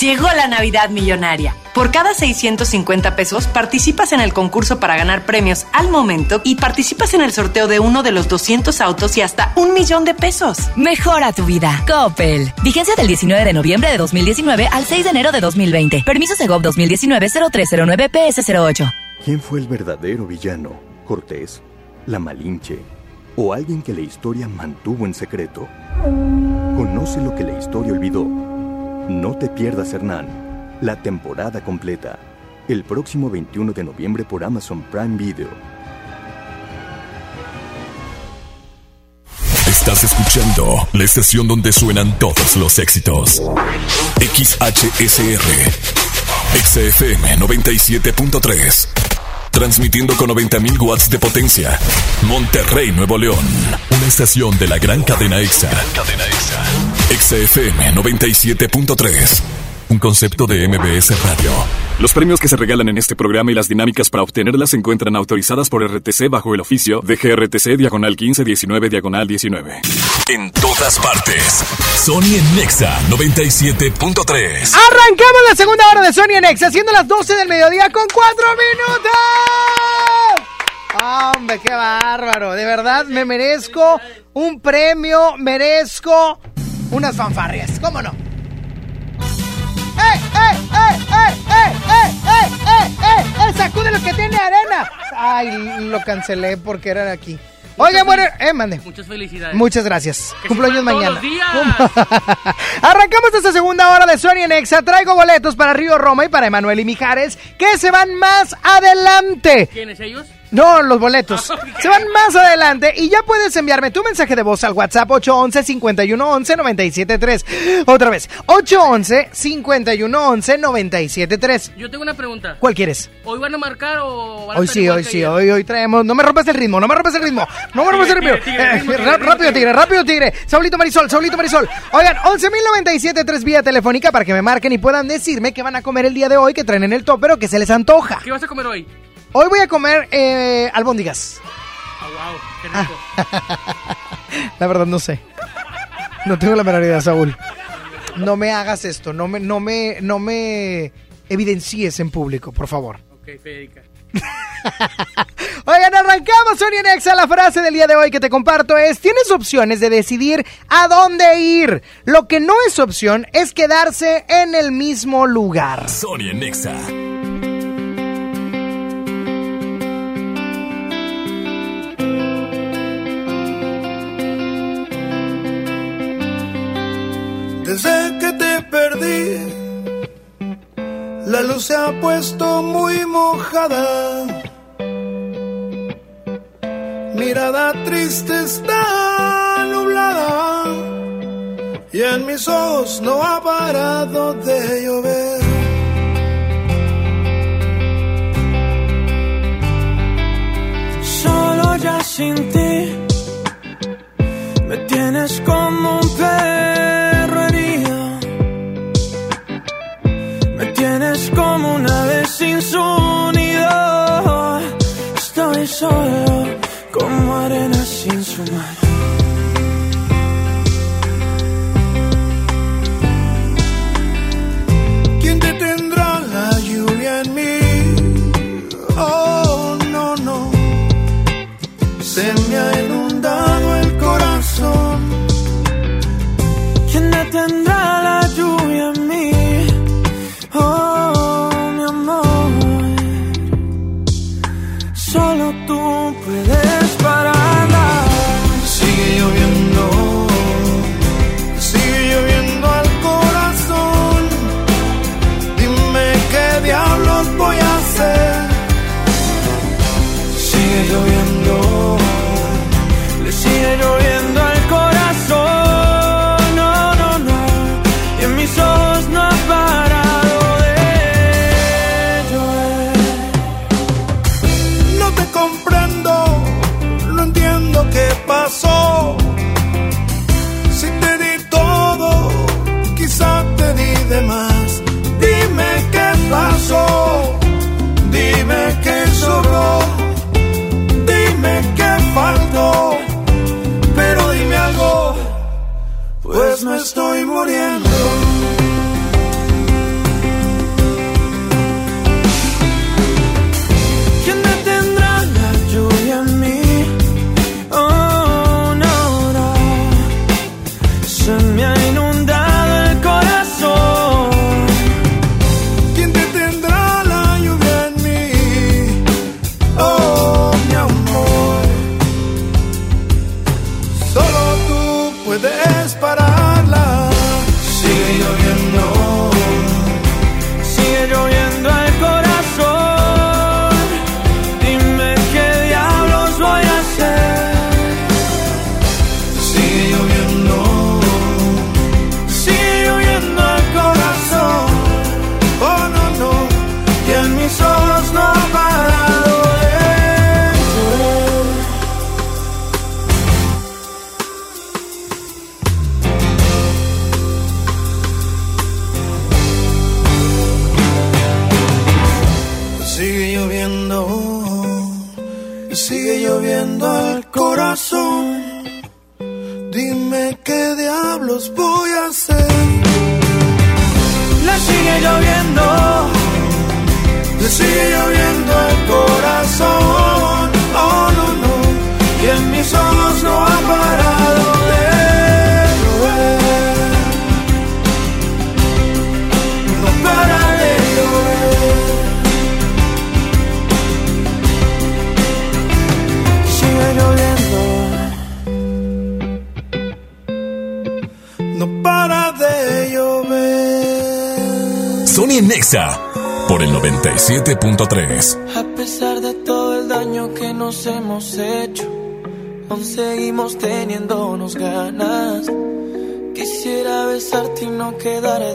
Llegó la Navidad Millonaria. Por cada 650 pesos participas en el concurso para ganar premios al momento y participas en el sorteo de uno de los 200 autos y hasta un millón de pesos. Mejora tu vida. Coppel. Vigencia del 19 de noviembre de 2019 al 6 de enero de 2020. Permiso Segov 2019-0309 PS08. ¿Quién fue el verdadero villano? ¿Cortés? ¿La Malinche? ¿O alguien que la historia mantuvo en secreto? Conoce lo que la historia olvidó. No te pierdas Hernán, la temporada completa, el próximo 21 de noviembre por Amazon Prime Video. Estás escuchando la estación donde suenan todos los éxitos. XHSR. XFM 97.3. Transmitiendo con 90.000 watts de potencia. Monterrey, Nuevo León. Una estación de la gran cadena EXA. Cadena EXA. XFM 97.3. Un concepto de MBS Radio. Los premios que se regalan en este programa y las dinámicas para obtenerlas se encuentran autorizadas por RTC bajo el oficio de GRTC Diagonal 1519 Diagonal 19. En todas partes. Sony en Nexa 97.3. Arrancamos la segunda hora de Sony en Nexa, siendo las 12 del mediodía con 4 minutos. Hombre, qué bárbaro. De verdad, me merezco un premio, merezco unas fanfarrias. ¿Cómo no? ¡Eh, eh, eh, eh, eh, eh, eh, eh, eh, eh! ¡Sacude lo que tiene arena! Ay, lo cancelé porque era de aquí. Oigan, bueno, eh, mande. Muchas felicidades. Muchas gracias. Que Cumpleaños todos mañana. los días. Arrancamos esta segunda hora de Sony en Exa. Traigo boletos para Río Roma y para Emanuel y Mijares que se van más adelante. ¿Quiénes ellos? No, los boletos. Se van más adelante y ya puedes enviarme tu mensaje de voz al WhatsApp 811-511-973. Otra vez, 811-511-973. Yo tengo una pregunta. ¿Cuál quieres? ¿Hoy van a marcar o van a Hoy estar sí, hoy sí, hoy, hoy traemos. No me rompas el ritmo, no me rompas el ritmo. No me rompas el ritmo. Eh, rápido, tigre, rápido, tigre. Saulito Marisol, Saulito Marisol. Oigan, 11.097.3 vía telefónica para que me marquen y puedan decirme qué van a comer el día de hoy, que traen en el top, pero que se les antoja. ¿Qué vas a comer hoy? Hoy voy a comer eh, albóndigas. Ah, wow, qué rico. La verdad no sé. No tengo la menor idea, Saúl. No me hagas esto, no me, no me, no me evidencies en público, por favor. Ok, Federica. Oigan, arrancamos, Sonia Nexa. La frase del día de hoy que te comparto es: Tienes opciones de decidir a dónde ir. Lo que no es opción es quedarse en el mismo lugar. Sonia Nexa. Desde que te perdí, la luz se ha puesto muy mojada. Mirada triste está nublada y en mis ojos no ha parado de llover. Solo ya sin ti me tienes como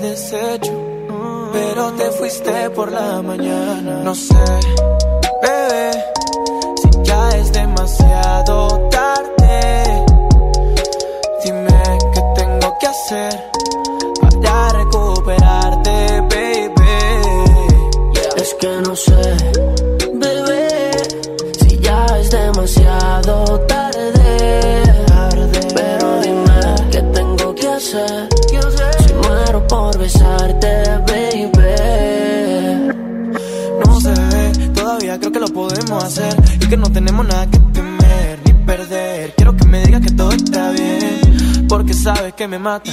deshecho, pero te fuiste por la mañana. No sé, me mata.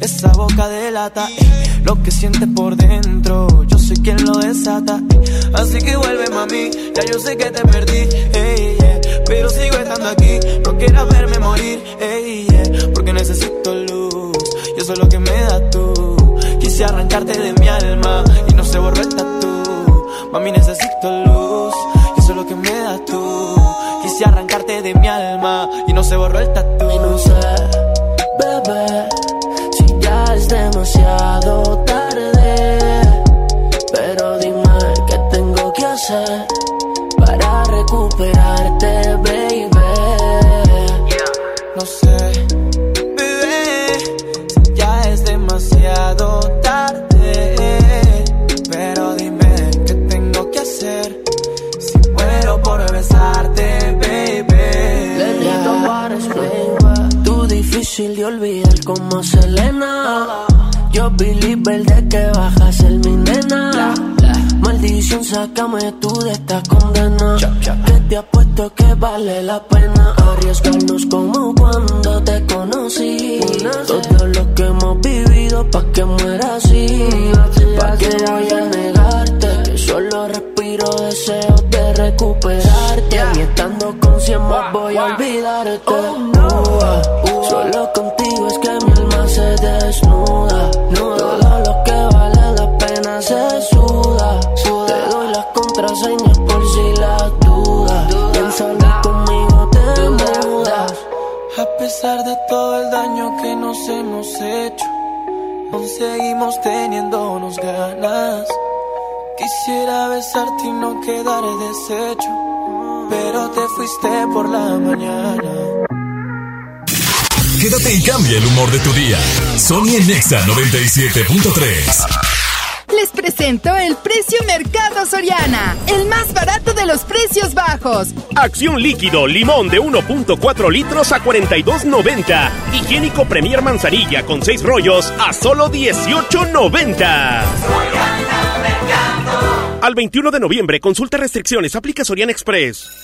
Esa boca delata eh, lo que sientes por dentro. Yo soy quien lo desata. eh. Así que vuelve, mami. Ya yo sé que te perdí, ey, yeah, pero sigo estando aquí. No quieras verme morir, ey, yeah, porque necesito luz. Y eso es lo que me da tú. Quise arrancarte de mi alma y no se borró el tatu. Mami, necesito luz. Y eso es lo que me da tú. Quise arrancarte de mi alma y no se borró el tatu. Si ya es demasiado tarde. Pero dime qué tengo que hacer para recuperarte, baby. No sé, believer de que el mi nena. Maldición, sácame tú de esta condena. Que te apuesto que vale la pena arriesgarnos como cuando te conocí. Todo lo que hemos vivido pa' que muera así. Pa' que voy a negarte que solo respiro deseos de recuperarte. Y estando con cien más voy a olvidarte. Ua, Solo contigo es que se desnuda. Todo lo que vale la pena se suda. Te doy las contraseñas por si las dudas. Piénsalo conmigo, te mudas. A pesar de todo el daño que nos hemos hecho, aún seguimos teniéndonos ganas. Quisiera besarte y no quedar deshecho, pero te fuiste por la mañana. Quédate y cambia el humor de tu día. Sony en Nexa 97.3. Les presento el precio Mercado Soriana, el más barato de los precios bajos. Acción líquido, limón de 1.4 litros a 42.90. Higiénico Premier Manzanilla con 6 rollos a solo 18.90. Al 21 de noviembre, consulta restricciones, aplica Sorian Express.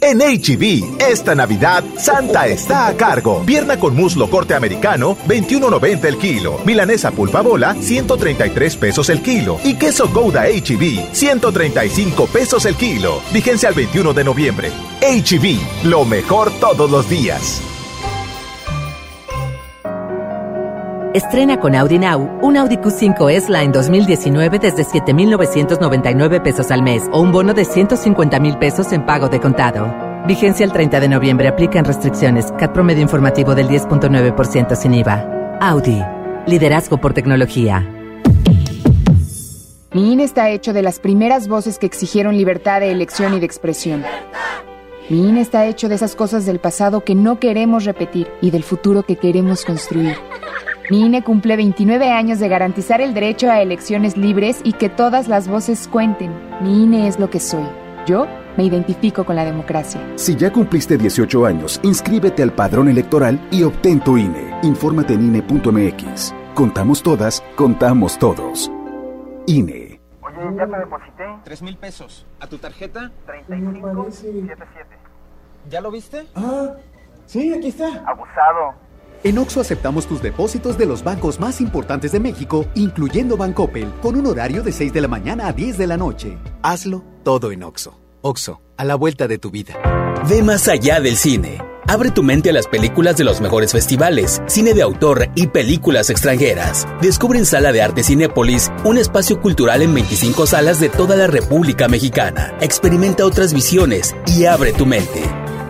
En HB, esta Navidad, Santa está a cargo. Pierna con muslo corte americano, 21.90 el kilo. Milanesa pulpa bola, 133 pesos el kilo. Y queso Gouda HB, 135 pesos el kilo. Vigencia al 21 de noviembre. HB, lo mejor todos los días. Estrena con Audi Now un Audi Q5 S-Line 2019 desde 7,999 pesos al mes o un bono de 150 mil pesos en pago de contado. Vigencia el 30 de noviembre. Aplican restricciones. CAT promedio informativo del 10.9% sin IVA. Audi. Liderazgo por tecnología. Mi INE está hecho de las primeras voces que exigieron libertad de elección y de expresión. Mi INE está hecho de esas cosas del pasado que no queremos repetir y del futuro que queremos construir. Mi INE cumple 29 años de garantizar el derecho a elecciones libres y que todas las voces cuenten. Mi INE es lo que soy. Yo me identifico con la democracia. Si ya cumpliste 18 años, inscríbete al padrón electoral y obtén tu INE. Infórmate en INE.mx. Contamos todas, contamos todos. INE. Ya te deposité. Tres mil pesos. ¿A tu tarjeta? 3577. ¿Ya lo viste? Ah, sí, aquí está. Abusado. En Oxo aceptamos tus depósitos de los bancos más importantes de México, incluyendo Bancoppel, con un horario de 6 de la mañana a 10 de la noche. Hazlo todo en Oxo. Oxo, a la vuelta de tu vida. Ve más allá del cine. Abre tu mente a las películas de los mejores festivales, cine de autor y películas extranjeras. Descubre en Sala de Arte Cinépolis un espacio cultural en 25 salas de toda la República Mexicana. Experimenta otras visiones y abre tu mente.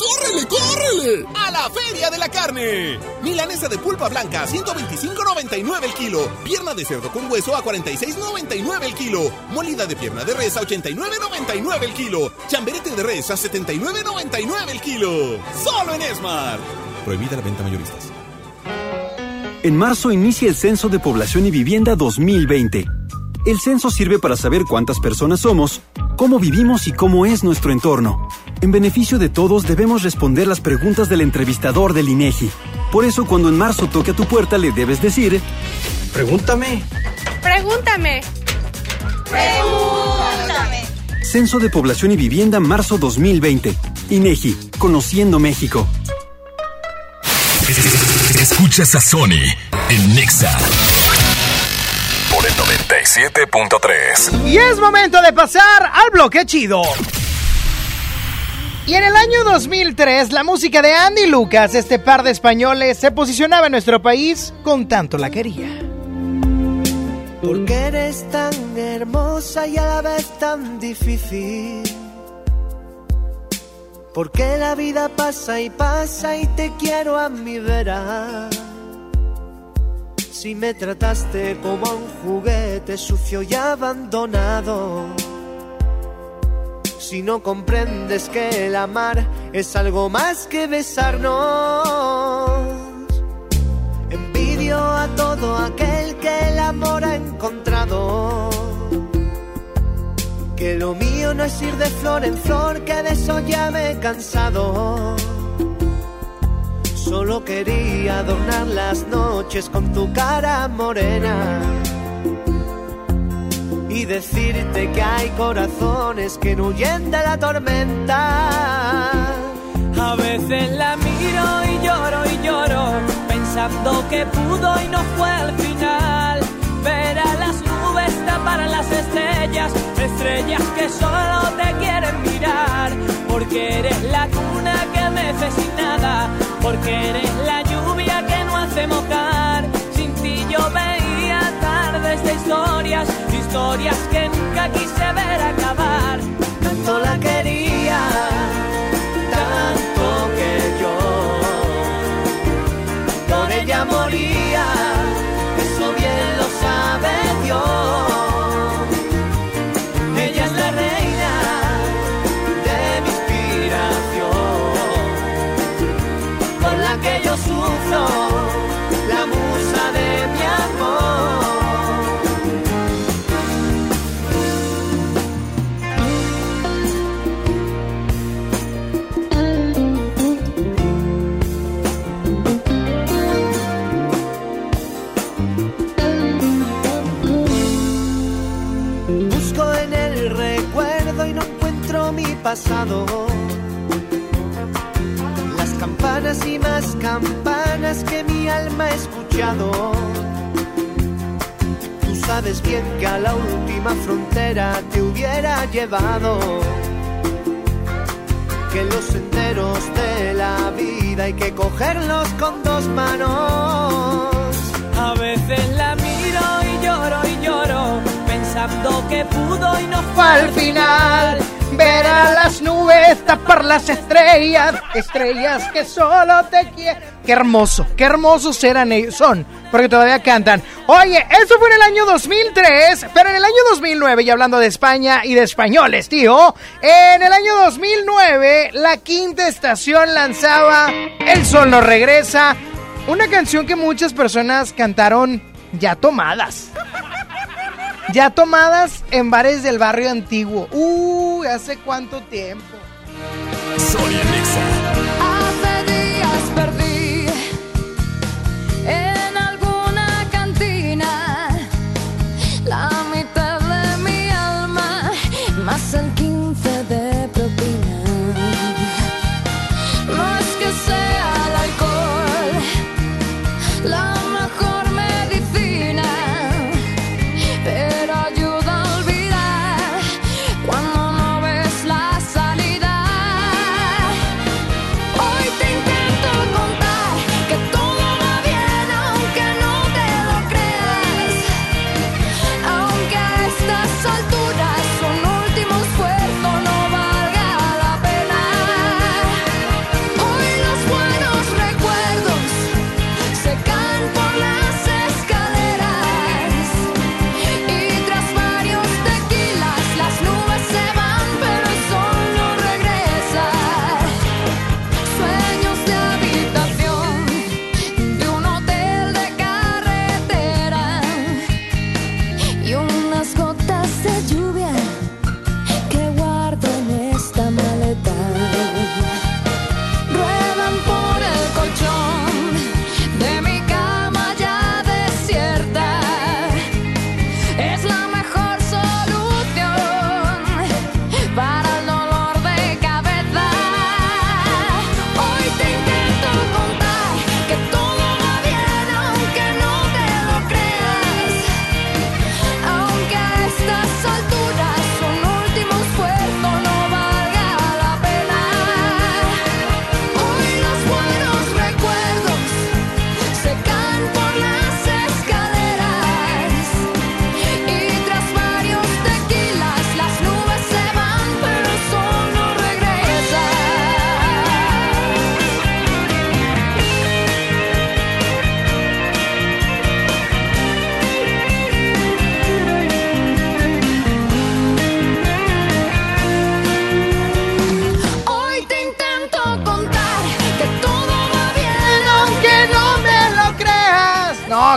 ¡Córrele, córrele! ¡A la Feria de la Carne! Milanesa de pulpa blanca, 125.99 el kilo. Pierna de cerdo con hueso a 46.99 el kilo. Molida de pierna de res a 89.99 el kilo. Chamberete de res a 79.99 el kilo. Solo en Smart. Prohibida la venta mayoristas. En marzo inicia el Censo de Población y Vivienda 2020. El censo sirve para saber cuántas personas somos, cómo vivimos y cómo es nuestro entorno. En beneficio de todos debemos responder las preguntas del entrevistador del INEGI. Por eso cuando en marzo toque a tu puerta le debes decir, pregúntame. Pregúntame. Pregúntame. Censo de Población y Vivienda marzo 2020. INEGI, Conociendo México. Escuchas a Sony en Nexa por el 97.3. Y es momento de pasar al bloque chido. Y en el año 2003, la música de Andy Lucas, este par de españoles, se posicionaba en nuestro país con tanto la quería. Porque eres tan hermosa y a la vez tan difícil. Porque la vida pasa y pasa y te quiero a mi vera. Si me trataste como a un juguete sucio y abandonado. Si no comprendes que el amar es algo más que besarnos. Envidio a todo aquel que el amor ha encontrado. Que lo mío no es ir de flor en flor, que de eso ya me he cansado. Solo quería adornar las noches con tu cara morena y decirte que hay corazones que no huyen de la tormenta. A veces la miro y lloro y lloro, pensando que pudo y no fue al final. Ver a las nubes tapar a las estrellas, estrellas que solo te quieren mirar, porque eres la cuna que mece sin nada, porque eres historias que nunca quise ver acabar. Tanto la quería, campanas que mi alma ha escuchado. Tú sabes bien que a la última frontera te hubiera llevado. Que los senderos de la vida hay que cogerlos con dos manos. A veces la miro y lloro y lloro, pensando que pudo y no fue al final. Ver a las nubes, tapar las estrellas, estrellas que solo te quieren. Qué hermoso, qué hermosos eran ellos, son, porque todavía cantan. Oye, eso fue en el año 2003, pero en el año 2009, y hablando de España y de españoles, tío, en el año 2009, la quinta estación lanzaba El Sol no regresa, una canción que muchas personas cantaron ya tomadas. Ya tomadas en bares del barrio antiguo. Uy, ¿hace cuánto tiempo? Sonia Nexa.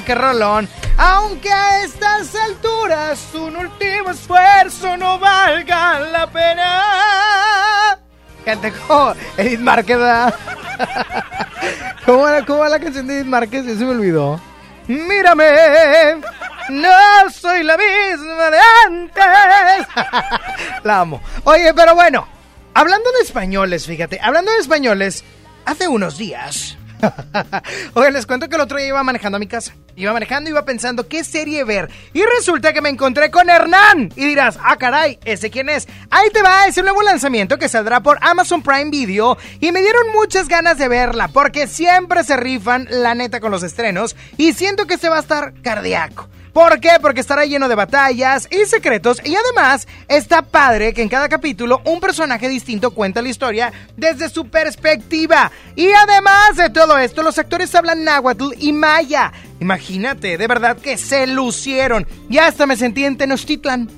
Qué rolón. Aunque a estas alturas un último esfuerzo no valga la pena. Gente como Edith Márquez, ¿verdad? ¿Cómo va, ¿Cómo va la canción de Edith Márquez? Ya se me olvidó. Mírame, no soy la misma de antes. la amo. Oye, pero bueno, hablando de españoles, fíjate, hablando de españoles, hace unos días. Oye, les cuento que el otro día iba manejando a mi casa. Iba manejando, iba pensando qué serie ver. Y resulta que me encontré con Hernán. Y dirás, ah, caray, ¿ese quién es? Ahí te va, es el nuevo lanzamiento que saldrá por Amazon Prime Video. Y me dieron muchas ganas de verla, porque siempre se rifan, la neta, con los estrenos. Y siento que se va a estar cardíaco. ¿Por qué? Porque estará lleno de batallas y secretos y además está padre que en cada capítulo un personaje distinto cuenta la historia desde su perspectiva. Y además de todo esto, los actores hablan náhuatl y maya. Imagínate, de verdad que se lucieron. Y hasta me sentí en Tenochtitlan.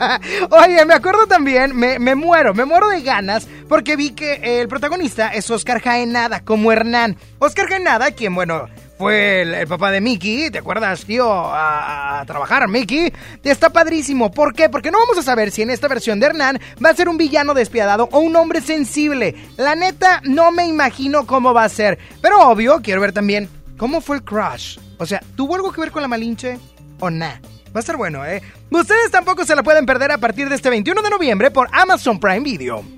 Oye, me acuerdo también, me, me muero, me muero de ganas porque vi que el protagonista es Oscar Jaenada, como Hernán. Oscar Jaenada, quien, bueno, fue el, papá de Mickey, ¿te acuerdas, tío? A, a trabajar, Mickey. Está padrísimo. ¿Por qué? Porque no vamos a saber si en esta versión de Hernán va a ser un villano despiadado o un hombre sensible. La neta, no me imagino cómo va a ser. Pero obvio, quiero ver también cómo fue el crush. O sea, ¿tuvo algo que ver con la Malinche o nah? Va a estar bueno, ¿eh? Ustedes tampoco se la pueden perder a partir de este 21 de noviembre por Amazon Prime Video.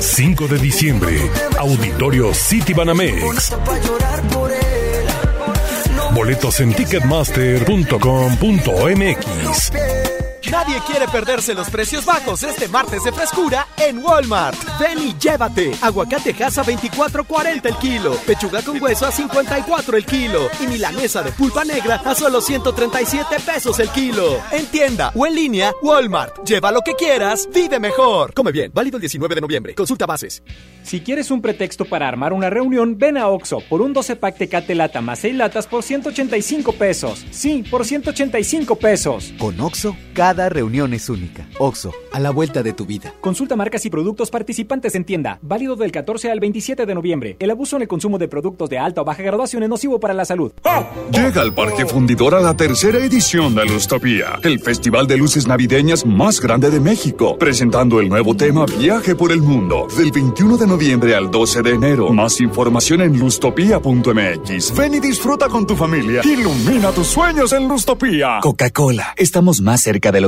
5 de diciembre, Auditorio City Banamex. Boletos en ticketmaster.com.mx. Nadie quiere perderse los precios bajos este martes de frescura en Walmart. Ven y llévate. Aguacate a 24.40 el kilo. Pechuga con hueso a 54 el kilo. Y milanesa de pulpa negra a solo 137 pesos el kilo. En tienda o en línea, Walmart. Lleva lo que quieras, vive mejor. Come bien, válido el 19 de noviembre. Consulta bases. Si quieres un pretexto para armar una reunión, ven a Oxo por un 12 pack Tecate Lata más 6 latas por 185 pesos. Sí, por 185 pesos. Con Oxo, cada reunión es única. Oxo, a la vuelta de tu vida. Consulta marcas y productos participantes en tienda. Válido del 14 al 27 de noviembre. El abuso en el consumo de productos de alta o baja graduación es nocivo para la salud. Llega al Parque Fundidor a la tercera edición de Lustopía, el festival de luces navideñas más grande de México, presentando el nuevo tema Viaje por el Mundo, del 21 de noviembre al 12 de enero. Más información en lustopía.mx. Ven y disfruta con tu familia. Ilumina tus sueños en Lustopía. Coca-Cola, estamos más cerca de lo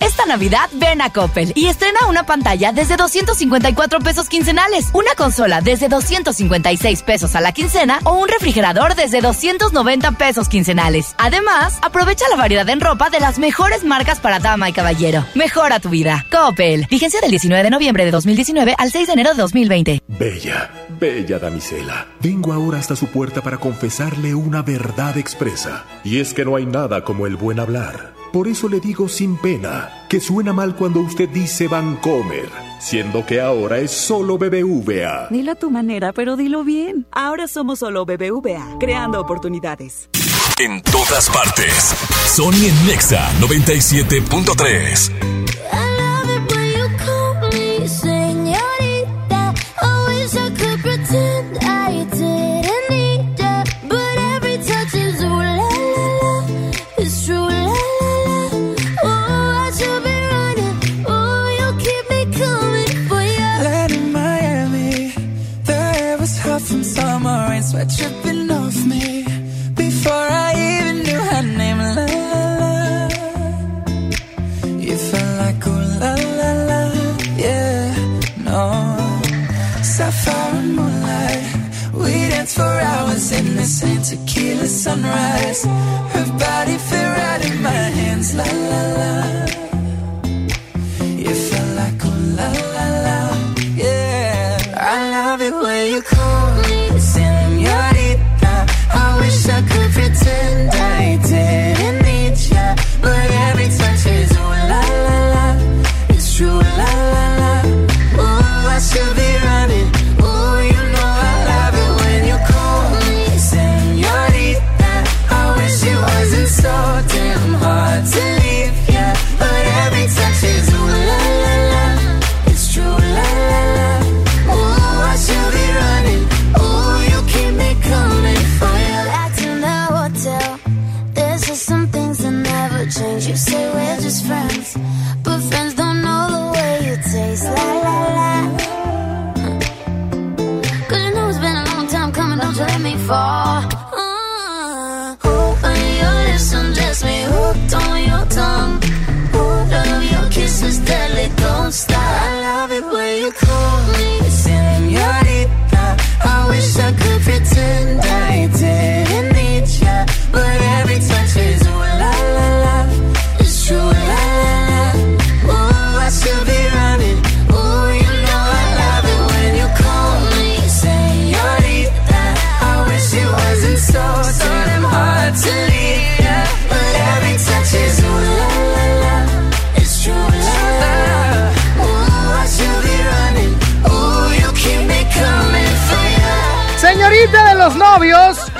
Esta Navidad ven a Coppel y estrena una pantalla desde 254 pesos quincenales, una consola desde 256 pesos a la quincena o un refrigerador desde 290 pesos quincenales. Además, aprovecha la variedad en ropa de las mejores marcas para dama y caballero. Mejora tu vida. Coppel. Vigencia del 19 de noviembre de 2019 al 6 de enero de 2020. Bella, bella damisela. Vengo ahora hasta su puerta para confesarle una verdad expresa. Y es que no hay nada como el buen hablar. Por eso le digo sin pena que suena mal cuando usted dice Vancomer, siendo que ahora es solo BBVA. Dilo a tu manera, pero dilo bien. Ahora somos solo BBVA, creando oportunidades. En todas partes. Sony en Nexa 97.3. in the same tequila sunrise. Her body fit right in my hands, la la la.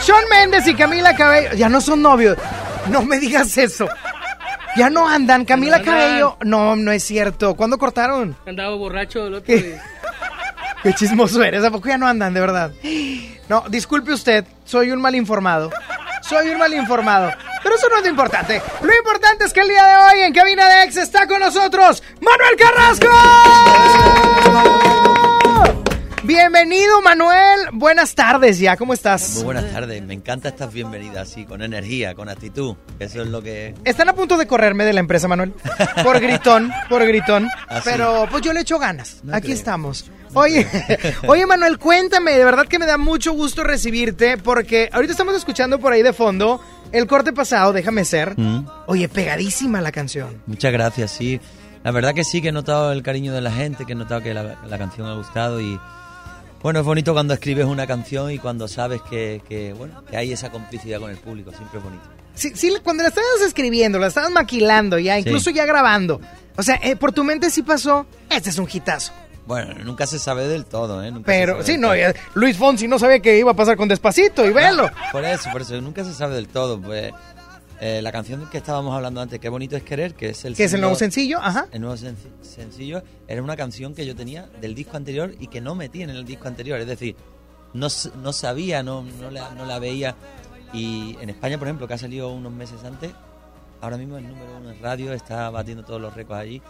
Sean Méndez y Camila Cabello. Ya no son novios. No me digas eso. Ya no andan. Camila No andan. Cabello. No, no es cierto. ¿Cuándo cortaron? Andaba borracho el otro día. Qué chismoso eres. ¿A poco ya no andan, de verdad? No, disculpe usted. Soy un mal informado. Soy un mal informado. Pero eso no es lo importante. Lo importante es que el día de hoy en Cabina de Ex está con nosotros Manuel Carrasco. Bienvenido, Manuel. Buenas tardes ya. ¿Cómo estás? Muy buenas tardes, me encanta estas bienvenidas así, con energía, con actitud. Eso es lo que. Están a punto de correrme de la empresa, Manuel. Por gritón, por gritón. Ah. Pero pues yo le echo ganas. No Aquí creo. estamos. Oye, oye Manuel, cuéntame, de verdad que me da mucho gusto recibirte porque ahorita estamos escuchando por ahí de fondo el corte pasado, déjame ser. Mm, Oye, pegadísima la canción. Muchas gracias, sí. La verdad que sí, que he notado el cariño de la gente, que he notado que la, la canción ha gustado y. Bueno, es bonito cuando escribes una canción y cuando sabes que, que, bueno, que hay esa complicidad con el público, siempre es bonito. Sí, sí, cuando la estabas escribiendo, la estabas maquilando ya, incluso ya grabando. O sea, eh, por tu mente sí pasó, este es un hitazo. Bueno, nunca se sabe del todo, ¿eh? Nunca Pero, sí, no, ya- Luis Fonsi no sabía que iba a pasar con Despacito y velo. Por eso, por eso, nunca se sabe del todo. Pues eh, la canción que estábamos hablando antes, Qué bonito es querer, que es el Que es el nuevo sencillo, ajá. El nuevo senci- sencillo era una canción que yo tenía del disco anterior y que no metí en el disco anterior. Es decir, no, no sabía, no, no, la, no la veía. Y en España, por ejemplo, que ha salido unos meses antes, ahora mismo el número uno en radio está batiendo todos los récords allí.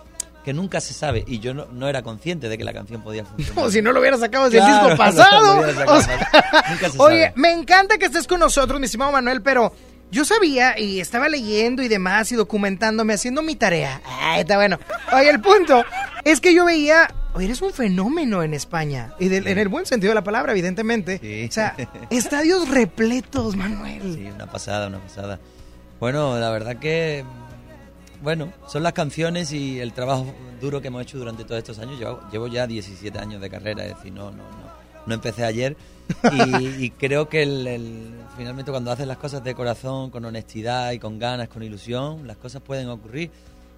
Que nunca se sabe. Y yo no, no era consciente de que la canción podía funcionar. Como si no lo hubiera sacado desde Claro, el disco pasado. no lo hubiera sacado O sea, Nunca se oye, sabe. me encanta que estés con nosotros, mi estimado Manuel, pero yo sabía y estaba leyendo y demás y documentándome, haciendo mi tarea. Ah, está bueno. Oye, el punto es que yo veía, oye, eres un fenómeno en España. Y del- en el buen sentido de la palabra, evidentemente. Sí. O sea, estadios repletos, Manuel. Sí, una pasada, una pasada. Bueno, la verdad que, bueno, son las canciones y el trabajo duro que hemos hecho durante todos estos años. Llevo, llevo ya 17 años de carrera, es decir, no, no, no, no empecé ayer. Y, y creo que el- el- finalmente cuando haces las cosas de corazón, con honestidad y con ganas, con ilusión, las cosas pueden ocurrir.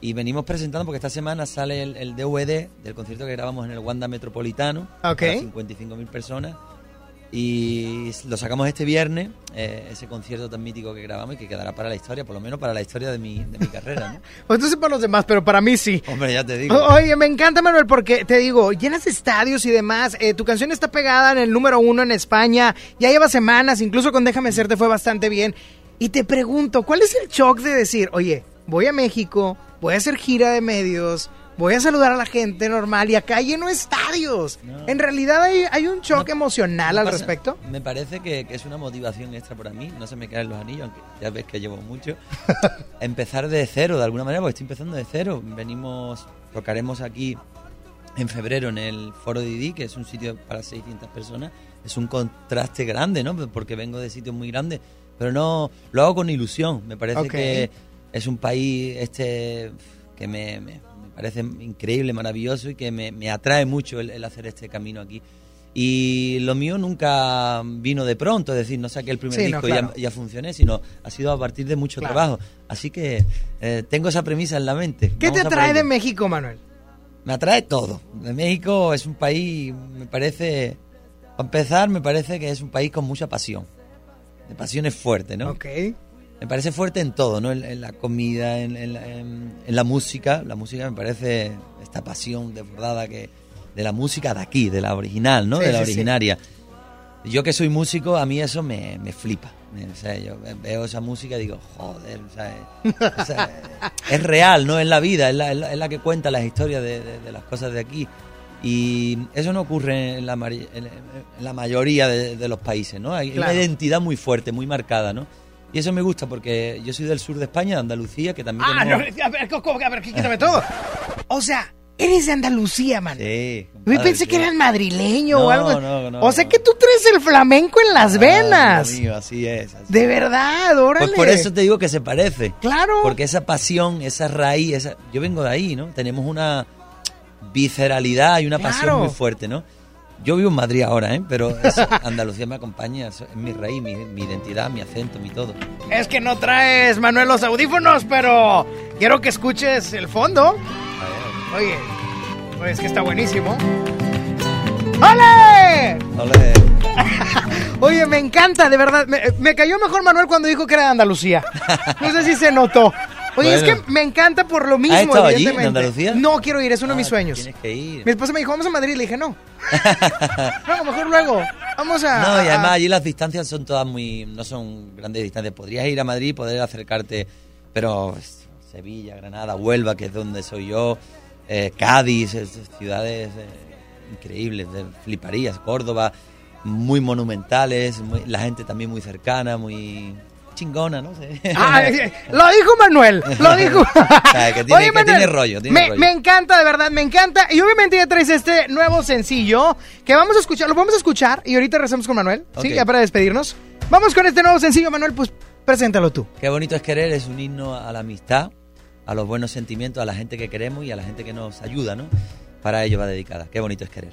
Y venimos presentando porque esta semana sale el, el DVD del concierto que grabamos en el Wanda Metropolitano. Ok. para 55.000 personas. Y lo sacamos este viernes, eh, ese concierto tan mítico que grabamos y que quedará para la historia, por lo menos para la historia de mi, de mi carrera, ¿no? Pues sé para los demás, pero para mí sí. Hombre, ya te digo. O- Oye, me encanta, Manuel, porque te digo, llenas estadios y demás. eh, tu canción está pegada en el número uno en España. Ya lleva semanas, incluso con Déjame Ser te fue bastante bien. Y te pregunto, ¿cuál es el shock de decir, oye, voy a México, voy a hacer gira de medios, voy a saludar a la gente normal y acá lleno estadios? En realidad hay, hay un shock emocional al pasa- respecto. Me parece que, que es una motivación extra para mí, no se me caen los anillos, aunque ya ves que llevo mucho. Empezar de cero, de alguna manera, porque estoy empezando de cero. Venimos, tocaremos aquí en febrero en el Foro Didi, que es un sitio para 600 personas. Es un contraste grande, ¿no? Porque vengo de sitios muy grandes, pero no, lo hago con ilusión. Me parece que es un país este que me parece increíble, maravilloso y que me, me atrae mucho el, el hacer este camino aquí. Y lo mío nunca vino de pronto, es decir, no saqué el primer Sí, no, disco y claro. ya, ya funcioné, sino ha sido a partir de mucho Claro. trabajo. Así que eh, tengo esa premisa en la mente. ¿Qué te Vamos por atrae de. México, Manuel? Me atrae todo. De México es un país, me parece, para empezar, me parece que es un país con mucha pasión. De pasiones fuertes, ¿no? Ok. Me parece fuerte en todo, ¿no? En, en la comida, en, en la- en- en la música. La música me parece esta pasión desbordada que de la música de aquí, de la original, ¿no? Sí, de la sí, sí. originaria. Yo que soy músico, a mí eso me, me flipa. O sea, yo veo esa música y digo, joder, o sea, o sea, es real, no es la vida, es la, es la- es la que cuenta las historias de, de- de las cosas de aquí. Y eso no ocurre en la, en- en la mayoría de, de los países, ¿no? Hay Claro. una identidad muy fuerte, muy marcada, ¿no? Y eso me gusta porque yo soy del sur de España, de Andalucía, que también Ah, no, a ver, ¿cómo? a ver, quítame todo. O sea, eres de Andalucía, man. Sí, Yo pensé que eras madrileño No, o algo. no, no, o sea que tú traes el flamenco en las Ah, venas. Dios mío, así es. así de verdad, órale. Pues por eso te digo que se parece. Claro. Porque esa pasión, esa raíz, esa... yo vengo de ahí, ¿no? Tenemos una visceralidad y una Claro. pasión muy fuerte, ¿no? Yo vivo en Madrid ahora, ¿eh? Pero eso, Andalucía me acompaña, es mi raíz, mi, mi identidad, mi acento, mi todo. Es que no traes, Manuel, los audífonos, pero quiero que escuches el fondo. Oye, pues que está buenísimo. ¡Ole! Ole. me encanta, de verdad. Me, me cayó mejor Manuel cuando dijo que era de Andalucía. No sé si se notó. Oye, es que me encanta por lo mismo, ¿Has estado allí, en. Andalucía? No quiero ir, es uno de mis Ah, sueños. Tienes que ir. Mi esposa me dijo, vamos a Madrid. Le dije, no. no, mejor luego. Vamos a. No, y además allí las distancias son todas muy... No son grandes distancias. Podrías ir a Madrid, poder acercarte, pero Sevilla, Granada, Huelva, que es donde soy yo, eh, Cádiz, es- es ciudades eh, increíbles, de fliparías, Córdoba, muy monumentales, muy- la gente también muy cercana, muy chingona, no sé. Ah, eh, lo dijo Manuel, lo dijo. sea, que tiene- que tiene rollo, tiene me, rollo. me encanta, de verdad, me encanta. Y obviamente ya traes este nuevo sencillo que vamos a escuchar, lo vamos a escuchar y ahorita rezamos con Manuel, ¿sí? Ok. Ya para despedirnos. Vamos con este nuevo sencillo, Manuel, pues preséntalo tú. Qué bonito es querer, es un himno a la amistad, a los buenos sentimientos, a la gente que queremos y a la gente que nos ayuda, ¿no? Para ello va dedicada. Qué bonito es querer.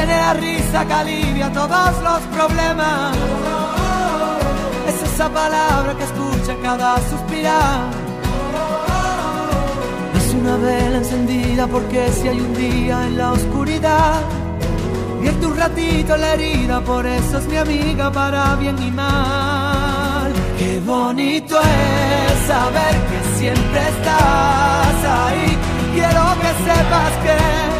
Tiene la risa que alivia todos los problemas. Es esa palabra que escucha cada suspirar. Es una vela encendida porque si hay un día en la oscuridad, vierte un ratito la herida, por eso es mi amiga para bien y mal. Qué bonito es saber que siempre estás ahí. Quiero que sepas que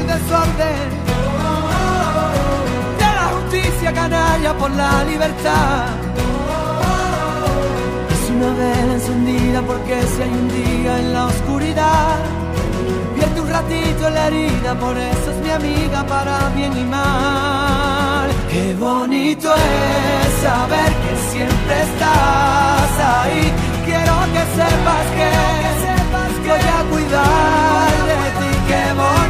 Lucha en el desorden. De la justicia canalla por la libertad. Es una vela encendida porque si hay un día en la oscuridad, vierte un ratito en la herida, por eso es mi amiga para bien y mal. Qué bonito es saber que siempre estás ahí. Quiero que sepas que, voy a cuidar de ti. Qué bonito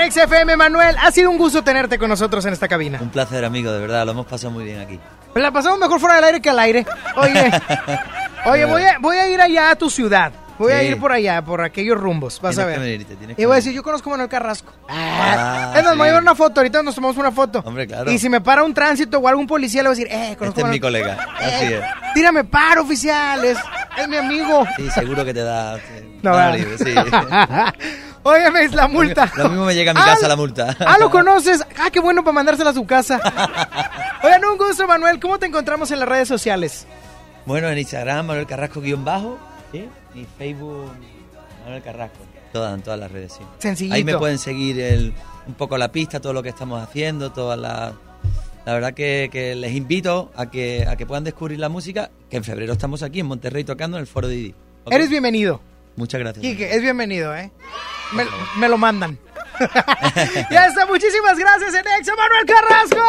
Con XFM. Manuel, ha sido un gusto tenerte con nosotros en esta cabina. Un placer, amigo, de verdad, lo hemos pasado muy bien aquí. La pasamos mejor fuera del aire que al aire. Oye, oye, voy a, voy a ir allá a tu ciudad. Voy a ir por allá, por aquellos rumbos, vas a ver. venirte, y voy a decir, yo conozco a Manuel Carrasco. Ah, es más, voy a llevar una foto, ahorita nos tomamos una foto. Hombre, claro. Y si me para un tránsito o algún policía, le voy a decir, eh, conozco Este es a mi Manuel- colega. Así es. Tírame paro, oficial, es, es mi amigo. Sí, seguro que te da. No, libre, sí. Óyeme, es la multa. Lo mismo me llega a mi Ah, casa la multa. Ah, ¿lo conoces? Ah, qué bueno para mandársela a su casa. Oigan, un gusto, Manuel. ¿Cómo te encontramos en las redes sociales? Bueno, en Instagram, Manuel Carrasco guion bajo. ¿sí? Y Facebook, Manuel Carrasco. Todas, en todas las redes, sí. Sencillito. Ahí me pueden seguir el, un poco la pista, todo lo que estamos haciendo, todas las... La verdad que, que les invito a que, a que puedan descubrir la música, que en febrero estamos aquí en Monterrey tocando en el Foro Didi. ¿ok? Eres bienvenido. Muchas gracias. Quique, es bienvenido, ¿eh? Me, me lo mandan. ya está, muchísimas gracias, en Exa Manuel Carrasco.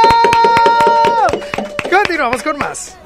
Continuamos con más.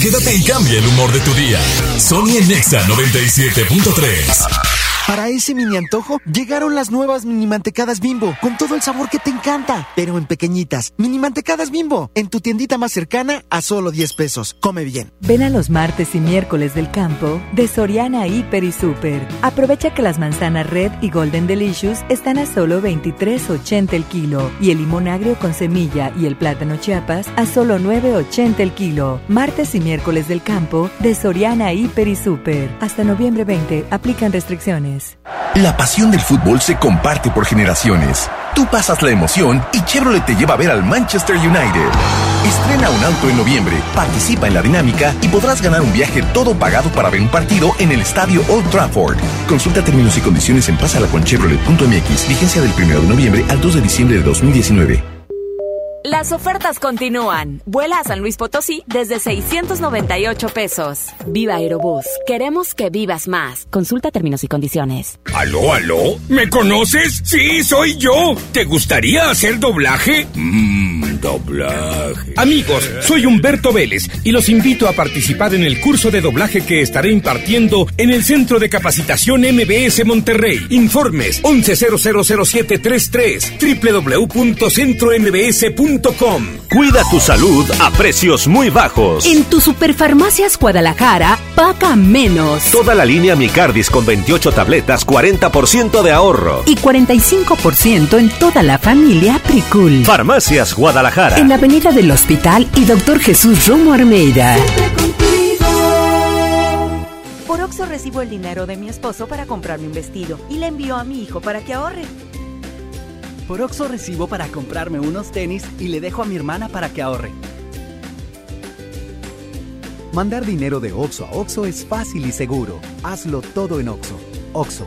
Quédate y cambia el humor de tu día. Sony en Nexa 97.3. Para ese mini antojo, llegaron las nuevas mini mantecadas bimbo, con todo el sabor que te encanta, pero en pequeñitas. Mini mantecadas bimbo, en tu tiendita más cercana a solo 10 pesos. Come bien. Ven a los martes y miércoles del campo de Soriana Hiper y Super. Aprovecha que las manzanas Red y Golden Delicious están a solo 23.80 el kilo y el limón agrio con semilla y el plátano chiapas a solo 9.80 el kilo. Martes y miércoles del campo de Soriana Hiper y Super. Hasta noviembre 20 aplican restricciones. La pasión del fútbol se comparte por generaciones. Tú pasas la emoción y Chevrolet te lleva a ver al Manchester United. Estrena un auto en noviembre, participa en la dinámica y podrás ganar un viaje todo pagado para ver un partido en el estadio Old Trafford. Consulta términos y condiciones en pasalaconchevrolet.mx. Vigencia del 1 de noviembre al 2 de diciembre de 2019. Las ofertas continúan. Vuela a San Luis Potosí desde 698 pesos. Viva Aerobús. Queremos que vivas más. Consulta términos y condiciones. ¿Aló, aló? ¿Me conoces? Sí, soy yo. ¿Te gustaría hacer doblaje? Mmm, doblaje. Amigos, soy Humberto Vélez y los invito a participar en el curso de doblaje que estaré impartiendo en el Centro de Capacitación MBS Monterrey. Informes 11000733 www.centrombs.com. Cuida tu salud a precios muy bajos. En tu Superfarmacias Guadalajara, paga menos. Toda la línea Micardis con 28 tabletas, 40% de ahorro. Y 45% en toda la familia Pricul. Farmacias Guadalajara. En la Avenida del Hospital y Doctor Jesús Romo Armeida. Por Oxo recibo el dinero de mi esposo para comprarme un vestido y le envío a mi hijo para que ahorre. Por Oxo recibo para comprarme unos tenis y le dejo a mi hermana para que ahorre. Mandar dinero de Oxo a Oxo es fácil y seguro. Hazlo todo en Oxo. Oxo,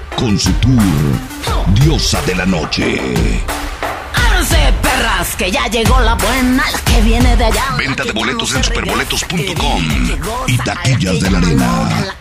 con su tour Diosa de la Noche. ¡Arce, perras! Que ya llegó la buena, la que viene de allá. Venta de boletos en superboletos.com y taquillas de la Arena.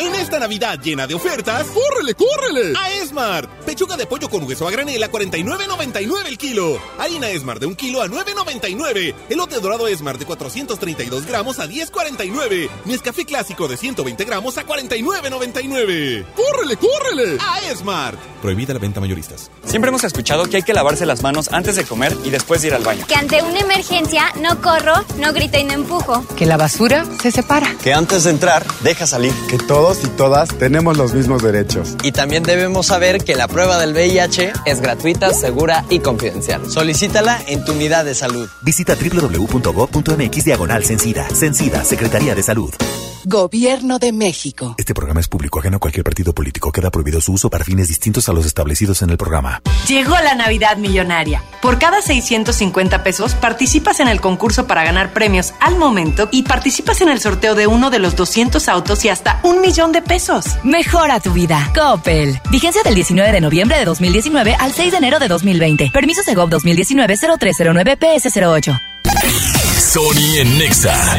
En esta Navidad llena de ofertas, ¡córrele, córrele! A Esmart. Pechuga de pollo con hueso a granel a 49.99 el kilo. Harina Esmart de un kilo a 9.99. Elote dorado Esmart de 432 gramos a 10.49. Nescafé clásico de 120 gramos a 49.99. ¡Córrele, córrele! A Esmart. Prohibida la venta mayoristas. Siempre hemos escuchado que hay que lavarse las manos antes de comer y después de ir al baño. Que ante una emergencia no corro, no grito y no empujo. Que la basura se separa. Que antes de entrar, deja salir. Que todos y todas tenemos los mismos derechos. Y también debemos saber que la prueba del VIH es gratuita, segura y confidencial. Solicítala en tu unidad de salud. Visita www.gov.mx diagonal Sencida. Sencida, Secretaría de Salud. Gobierno de México. Este programa es público ajeno a cualquier partido político. Queda prohibido su uso para fines distintos a los establecidos en el programa. Llegó la Navidad Millonaria. Por cada 650 pesos participas en el concurso para ganar premios al momento y participas en el sorteo de uno de los 200 autos y hasta un millón de pesos. Mejora tu vida. Coppel. Vigencia del 19 de noviembre de 2019 al 6 de enero de 2020. Permiso Segov 2019-0309 PS08. Sony en Nexa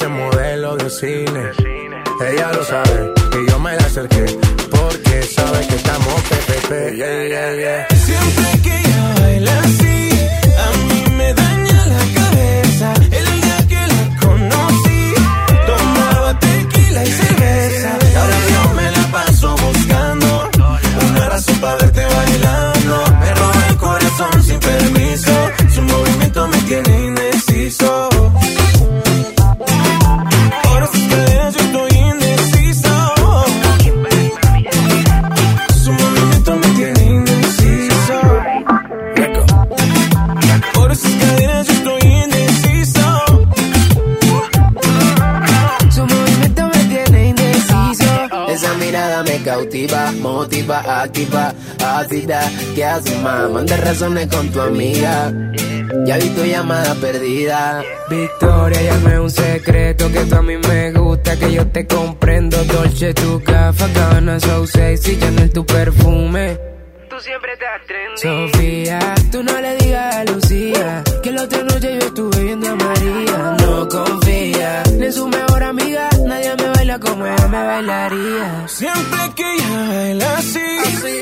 Parece ácida. ¿Qué haces, más? Manda razones con tu amiga. Ya vi tu llamada perdida. Victoria, llame un secreto que tú a mí me gusta, que yo te comprendo. Dolce, tu café, gana, so sexy, Chanel, tu perfume. Tú siempre te atrendes. Sofía, tú no le digas a Lucía que la otra noche yo estuve viendo a María. No confía ni en su mejor amiga, nadie me baila como ella me bailaría. Siempre que ella baila así,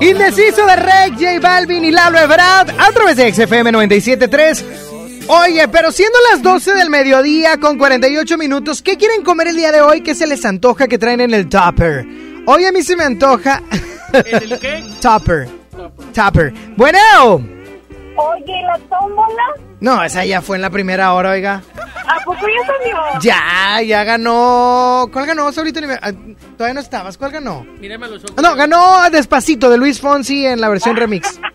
Indeciso de Rey, J Balvin y Lalo Ebrard a través de XFM 97.3. Oye, pero siendo las 12 del mediodía con 48 minutos, ¿qué quieren comer el día de hoy? ¿Qué se les antoja que traen en el topper? Hoy a mí se me antoja... ¿En el qué? Topper. Topper. Bueno. Oye, ¿la tómbola? No, esa ya fue en la primera hora, oiga. ¿A poco ya salió? Ya, ya ganó. ¿Cuál ganó? Ahorita ni me- ah, Todavía no estabas. ¿Cuál ganó? Mírame a los ojos. Ah, No, ganó Despacito de Luis Fonsi en la versión remix.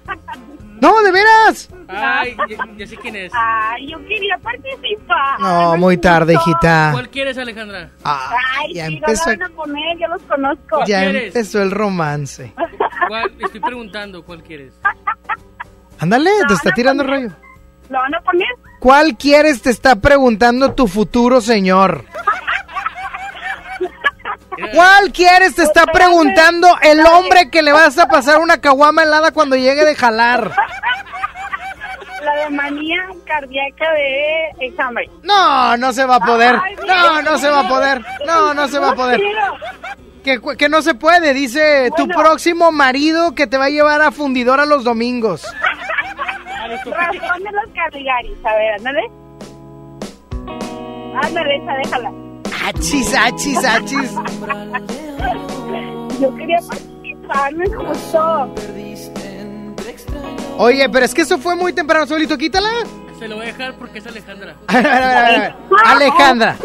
No, de veras. Ay, ya, ya sé quién es. Ay, yo quería participar. No, muy tarde, hijita. ¿Cuál quieres, Alejandra? Ah, Ay, ya sí, empezó. no la van a poner, yo los conozco. Ya quieres? empezó el romance. ¿Cuál? Estoy preguntando, ¿cuál quieres? Ándale, te está tirando rollo. ¿Lo van a poner? ¿Cuál quieres? Te está preguntando tu futuro señor. ¿Cuál quieres? Te está preguntando el hombre que le vas a pasar una caguama helada cuando llegue de jalar. La de manía cardíaca de examen. No, no se va a poder. No, no se va a poder. No, no se va a poder. Que, que no se puede, dice tu próximo marido que te va a llevar a fundidora los domingos. Razón de los Caligaris. A ver, ándale. Ándale, esa, déjala. Achis, achis, achis. Yo quería participar, me gustó. Oye, pero es que eso fue muy temprano, Saulito, quítala. Se lo voy a dejar porque es Alejandra. A ver, a ver, a ver, a ver. Alejandra,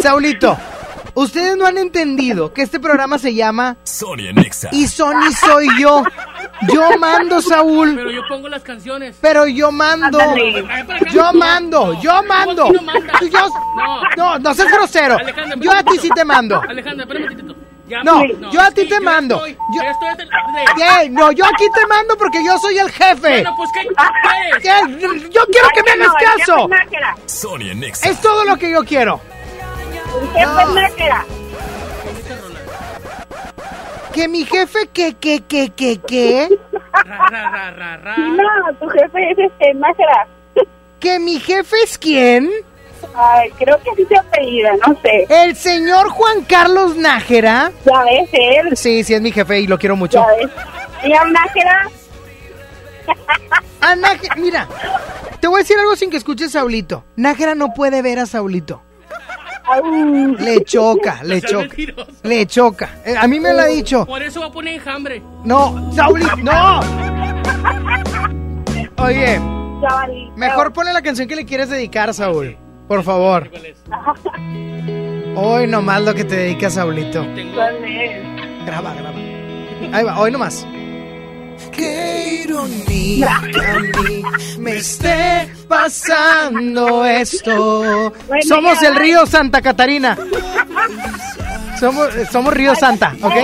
Saulito, ustedes no han entendido que este programa se llama Sonia Nexa. Y Sony soy yo. Yo mando, Saúl. Pero yo pongo las canciones. Pero yo mando. Yo mando, yo mando. No. Yo- no, no seas grosero. Alejandra, Yo a ti sí te mando. Alejandra, espérame un tantito. Ya, No, no, yo a ti que te yo mando. estoy- Yo- estoy de- Ey, no, yo aquí te mando porque yo soy el jefe. Bueno, pues, ¿qué? ¿Qué? Yo quiero que me hagas No, el caso. Es todo lo que yo quiero. El jefe Nájera. Que mi jefe, que, que, que, que, que. No, tu jefe es este Nájera. Que mi jefe es quién? Ay, creo que así se apellida, no sé. El señor Juan Carlos Nájera. Ya ves, él. Sí, sí, es mi jefe y lo quiero mucho. Ya ves. Señor Nájera. Ah, Nájera, mira, te voy a decir algo sin que escuches a Saulito. Nájera no puede ver a Saulito. Le choca, le choca. mentiroso. Le choca. Eh, A mí me lo ha dicho. Por eso va a poner enjambre. No, Saulito, no. Oye, mejor ponle la canción que le quieres dedicar, Saúl. Por favor. Hoy nomás lo que te dedicas, Saulito. Graba, graba. Ahí va, hoy nomás. Qué ironía a mí me esté pasando esto. Bueno, Somos el río Santa Catarina. Somos, somos río Santa, ¿ok?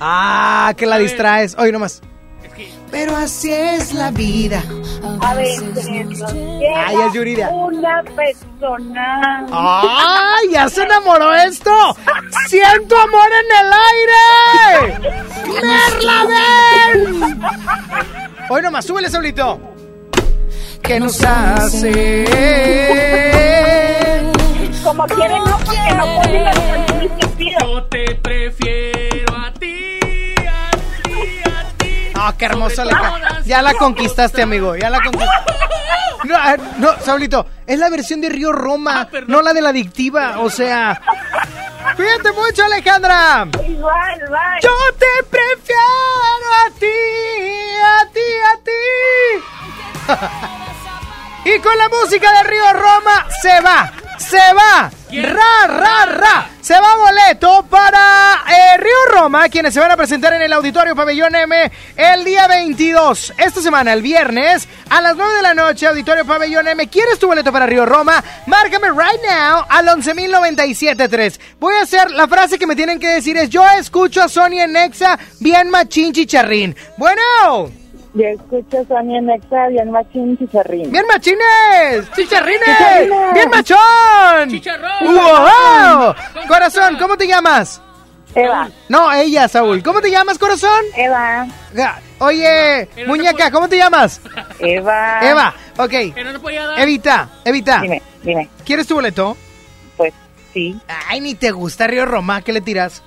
Ah, que la distraes. Hoy nomás. Pero así es la vida. A ver, eso. Ay, es Yuridia. Una persona. ¡Ay! ¡Ya se enamoró esto! ¡Siento amor en el aire! ¡Merladen! Hoy nomás, súbele, Saulito. ¿Qué nos hace? Como quieren, no, porque no ponen las canciones que pido. Yo te prefiero a ti, ¡Ah, qué todas ca- Ya la conquistaste, amigo. Ya la conquistaste. No, ah, no, Saulito, es la versión de Río Roma, no la de la adictiva. O sea. Cuídate mucho, Alejandra. Igual, bye. Yo te prefiero a ti, a ti, a ti. y con la música de Río Roma se va, se va. Ra, ra, ra. Se va boleto para eh, Río Roma, quienes se van a presentar en el Auditorio Pabellón M el día 22. Esta semana, el viernes, a las 9 de la noche, Auditorio Pabellón M. ¿Quieres tu boleto para Río Roma? Márcame right now al 11.097.3. Voy a hacer la frase que me tienen que decir es yo escucho a Sonia Nexa bien machín chicharrín. Bueno. Yo escucho a Sonia Nexa, bien machín chicharrín. ¡Bien machines! ¡Chicharrines! Chicharrines. ¡Bien machón! ¡Chicharrón! ¡Wow! Corazón, ¿cómo te llamas? Eva. No, ella, Saúl. ¿Cómo te llamas, corazón? Eva. Oye, muñeca, ¿cómo te llamas? Eva. Eva, ok. Que no te podía dar. Evita, Evita. Dime, dime. ¿Quieres tu boleto? Pues sí. Ay, ni te gusta Río Roma, ¿qué le tiras?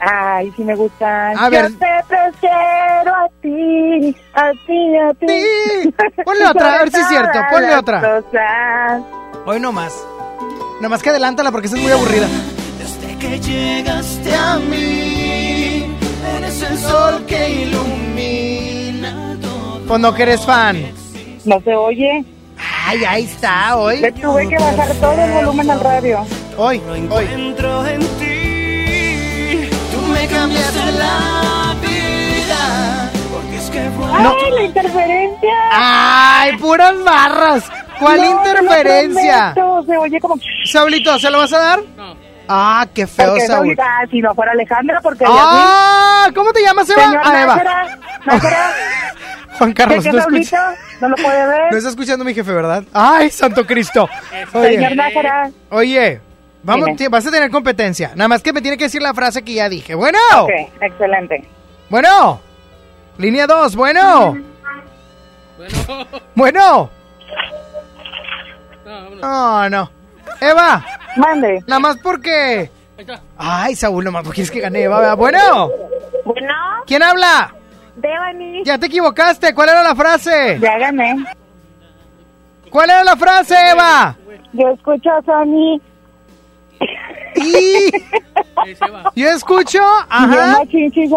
Ay, sí me gustan. A ver. Yo te prefiero a ti, a ti, a ti. Sí. Ponle otra, a ver si es cierto, ponle otra. Hoy no más. Nada más que adelántala porque esa es muy aburrida. Desde que llegaste a mí, eres el sol que ilumina todo. Pues no que eres fan. No se oye. Ay, ahí está, hoy. Le tuve que bajar todo el volumen al radio. Hoy, hoy. Encuentro en ti, tú me cambiaste la No. ¡Ay, la interferencia! Ay, puras barras. ¿Cuál No, interferencia? prometo, Se oye como... Saulito, ¿se lo vas a dar? No. Ah, qué feo, Porque Saúl. ahorita, si no fuera Alejandra, porque Ah, ¿cómo te llamas, Eva? Señor Ah, Eva. Nájera, Juan Carlos, ¿qué no Saulito? escucha. ¿No lo puede ver? No está escuchando mi jefe, ¿verdad? Ay, santo Cristo. Señor Oye, Nájera. oye, vamos, vas a tener competencia. Nada más que me tiene que decir la frase que ya dije. Bueno, Ok, excelente. bueno. Línea 2, bueno. Bueno. Bueno. No, vámonos. No. Eva, Mande. nada más porque Ay, Saúl, nomás porque quieres que gane Eva. ¿verdad? Bueno. Bueno. ¿Quién habla? Devani. Ya te equivocaste. ¿Cuál era la frase? Ya gané. ¿Cuál era la frase, Eva? Yo escucho a Sony. Y... Yo escucho, ajá. Llena Chinchi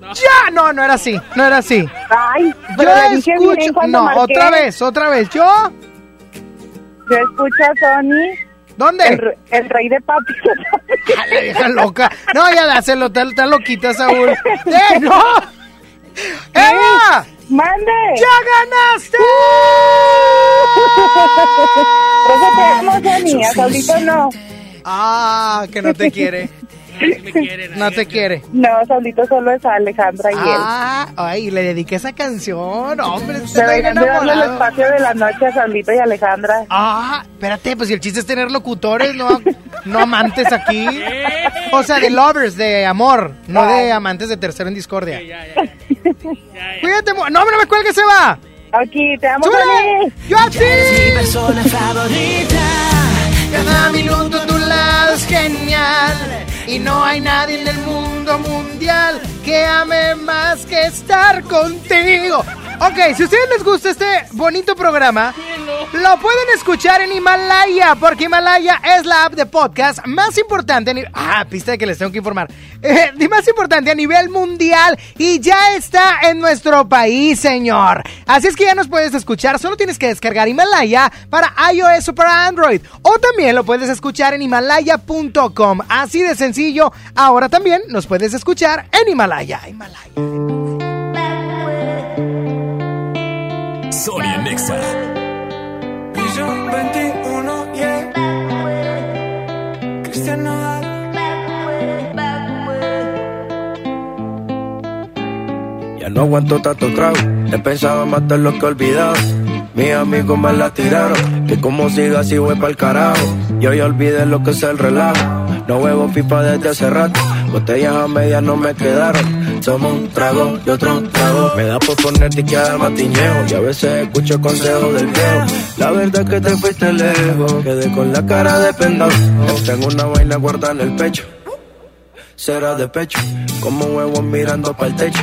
Ya, no, no era así, no era así. Ay, Yo pero le dije bien escucho, cuando no, marqué. otra vez, otra vez. Yo, Yo escucho a Sony. ¿dónde? El, el rey de papi. A la vieja loca. No, ya dáselo, está, está loquita, Saúl. ¡Eh, no! ¡Eva! ¡Mande! ¡Ya ganaste! Por eso te amo, Sony. A Saulito no. Ah, que no te quiere. No te quiere. No, Saulito solo es a Alejandra y él. Ah, ay, le dediqué esa canción, hombre. usted Deberían de darle el espacio de la noche a Saulito y Alejandra. Ah, espérate, pues si el chiste es tener locutores, no, no amantes aquí. O sea, de lovers, de amor, no de amantes de tercero en discordia. Cuídate, no, no me cuelgues, se va. Aquí, te amo. ¡Yo a ti! mi persona favorita. Cada minuto a tu lado es genial. Y no hay nadie en el mundo mundial que ame más que estar contigo. Ok, si a ustedes les gusta este bonito programa, lo pueden escuchar en Himalaya, porque Himalaya es la app de podcast más importante. Ah, pista de que les tengo que informar. Eh, más importante a nivel mundial y ya está en nuestro país, señor. Así es que ya nos puedes escuchar. Solo tienes que descargar Himalaya para iOS o para Android. O también lo puedes escuchar en himalaya.com. Así de sencillo. Ahora también nos puedes escuchar en Himalaya. Sonia Nexa. Piso 21, yeah. Cristian Nodal. Ya no aguanto tanto trago. He pensado en matar lo que he olvidado. Mis amigos me la tiraron. Que como siga así voy pa'l carajo. Yo ya olvidé lo que es el relajo. No huevo pipa desde hace rato. Botellas a medias no me quedaron. Somos un trago y otro trago. Me da por ponerte que al matiñeo. Y a veces escucho consejos del viejo. La verdad que te fuiste lejos. Quedé con la cara de pendado. Tengo una vaina guardada en el pecho. Será de pecho. Como huevos mirando para el techo.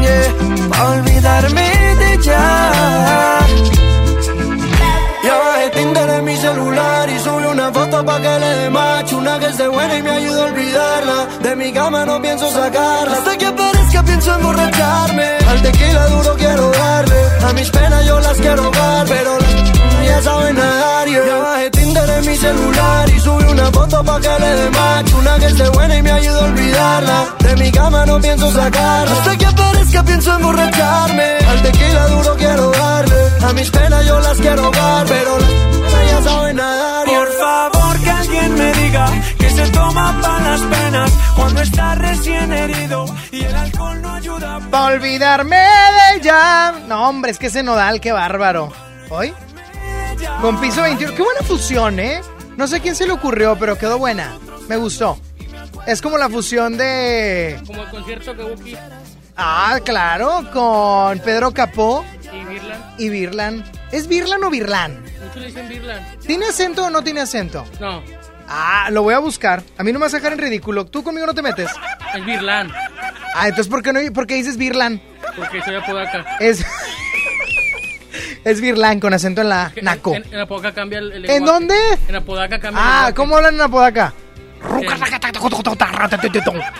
Yeah, para olvidarme de ella. Ya bajé Tinder en mi celular y subí una foto pa' que le dé macho Una que esté buena y me ayuda a olvidarla. De mi cama no pienso sacarla. Hasta que aparezca pienso emborracharme. Al tequila duro quiero darle. A mis penas yo las quiero ahogar Pero ya saben nadar yeah. Ya bajé Tinder en mi celular y subí una foto pa' que le dé macho Una que esté buena y me ayuda a olvidarla De mi cama no pienso sacarla Hasta que aparezca pienso emborracharme Al tequila duro quiero darle A mis penas yo las quiero ahogar Pero las ya saben nadar yeah. Por favor que alguien me diga que se toma para las penas cuando está recién herido y el alcohol no ayuda Para olvidarme de ella. No, hombre, es que ese nodal, qué bárbaro. ¿Hoy? Con piso 21. Qué buena fusión, ¿eh? No sé quién se le ocurrió, pero quedó buena. Me gustó. Es como la fusión de. Como el concierto que Buki Ah, claro, con Pedro Capó y Birlan. y Birlan. ¿Es Birlan o Birlan? Muchos dicen Birlan. ¿Tiene acento o no tiene acento? No, Ah, lo voy a buscar. A mí no me vas a dejar en ridículo. ¿Tú conmigo no te metes? es Birlan. Ah, entonces ¿por qué, no, por qué dices Birlan? Porque soy apodaca. Es. Es Birlan con acento en la Naco. En, en Apodaca cambia el, el ¿En dónde? En Apodaca cambia el Ah. ¿cómo hablan en Apodaca?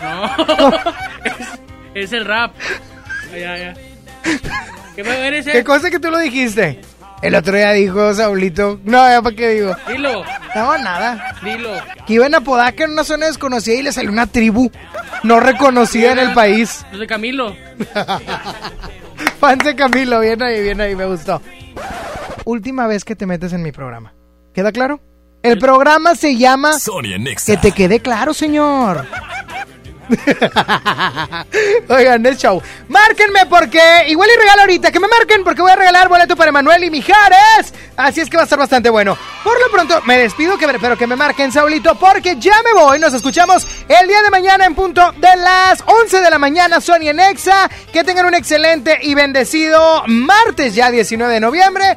No. es, es el rap. Ay, ay, ay. ¿Qué eres ¿Qué cosa que tú lo dijiste? El otro día dijo Saulito. No, ya para qué digo. Dilo, No, nada. dilo. Que iba en Apodaca en una zona desconocida y le salió una tribu no reconocida en el país. Los de Camilo. Fan de Camilo, bien ahí, bien ahí, me gustó. Última vez que te metes en mi programa. ¿Queda claro? El programa se llama Sonia Nexa. Que te quede claro, señor. Oigan, el show. Márquenme porque igual y regalo ahorita. Que me marquen porque voy a regalar boleto para Emanuel y Mijares. Así es que va a estar bastante bueno. Por lo pronto, me despido, pero que me marquen, Saulito, porque ya me voy. Nos escuchamos el día de mañana en punto de las 11 de la mañana, Sony en Exa. Que tengan un excelente y bendecido martes, ya 19 de noviembre.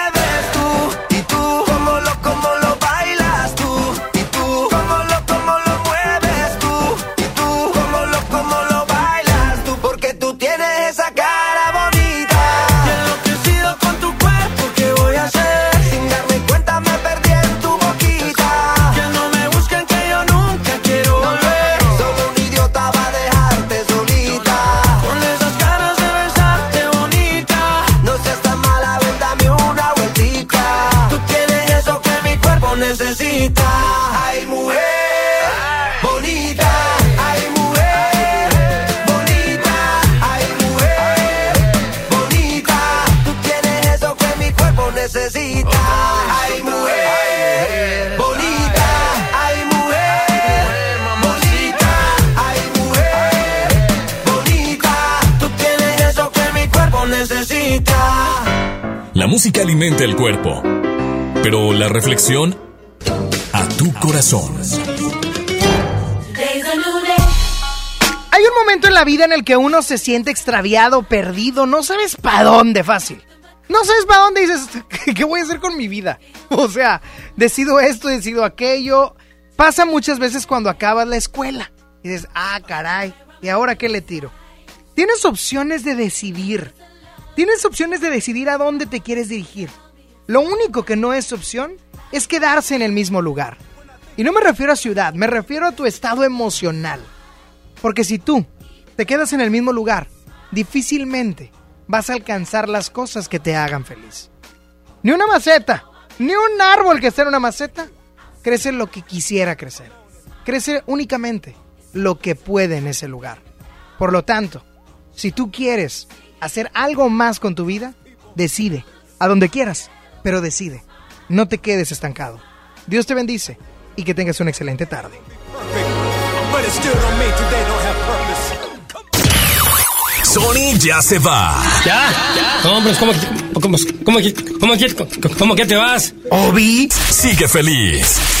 música alimenta el cuerpo, pero la reflexión a tu corazón. Hay un momento en la vida en el que uno se siente extraviado, perdido, no sabes para dónde fácil. No sabes para dónde dices, ¿qué voy a hacer con mi vida? O sea, decido esto, decido aquello. Pasa muchas veces cuando acabas la escuela. Y dices, ah, caray, ¿y ahora qué le tiro? Tienes opciones de decidir. Tienes opciones de decidir a dónde te quieres dirigir. Lo único que no es opción es quedarse en el mismo lugar. Y no me refiero a ciudad, me refiero a tu estado emocional. Porque si tú te quedas en el mismo lugar, difícilmente vas a alcanzar las cosas que te hagan feliz. Ni una maceta, ni un árbol que esté en una maceta, crece lo que quisiera crecer. Crece únicamente lo que puede en ese lugar. Por lo tanto, si tú quieres hacer algo más con tu vida, decide, a donde quieras, pero decide. no te quedes estancado. Dios te bendice y que tengas una excelente tarde. Sony ya se va. ¿Ya? No, hombre, ¿cómo, cómo, cómo, cómo, cómo, cómo que te vas? Obi sigue feliz.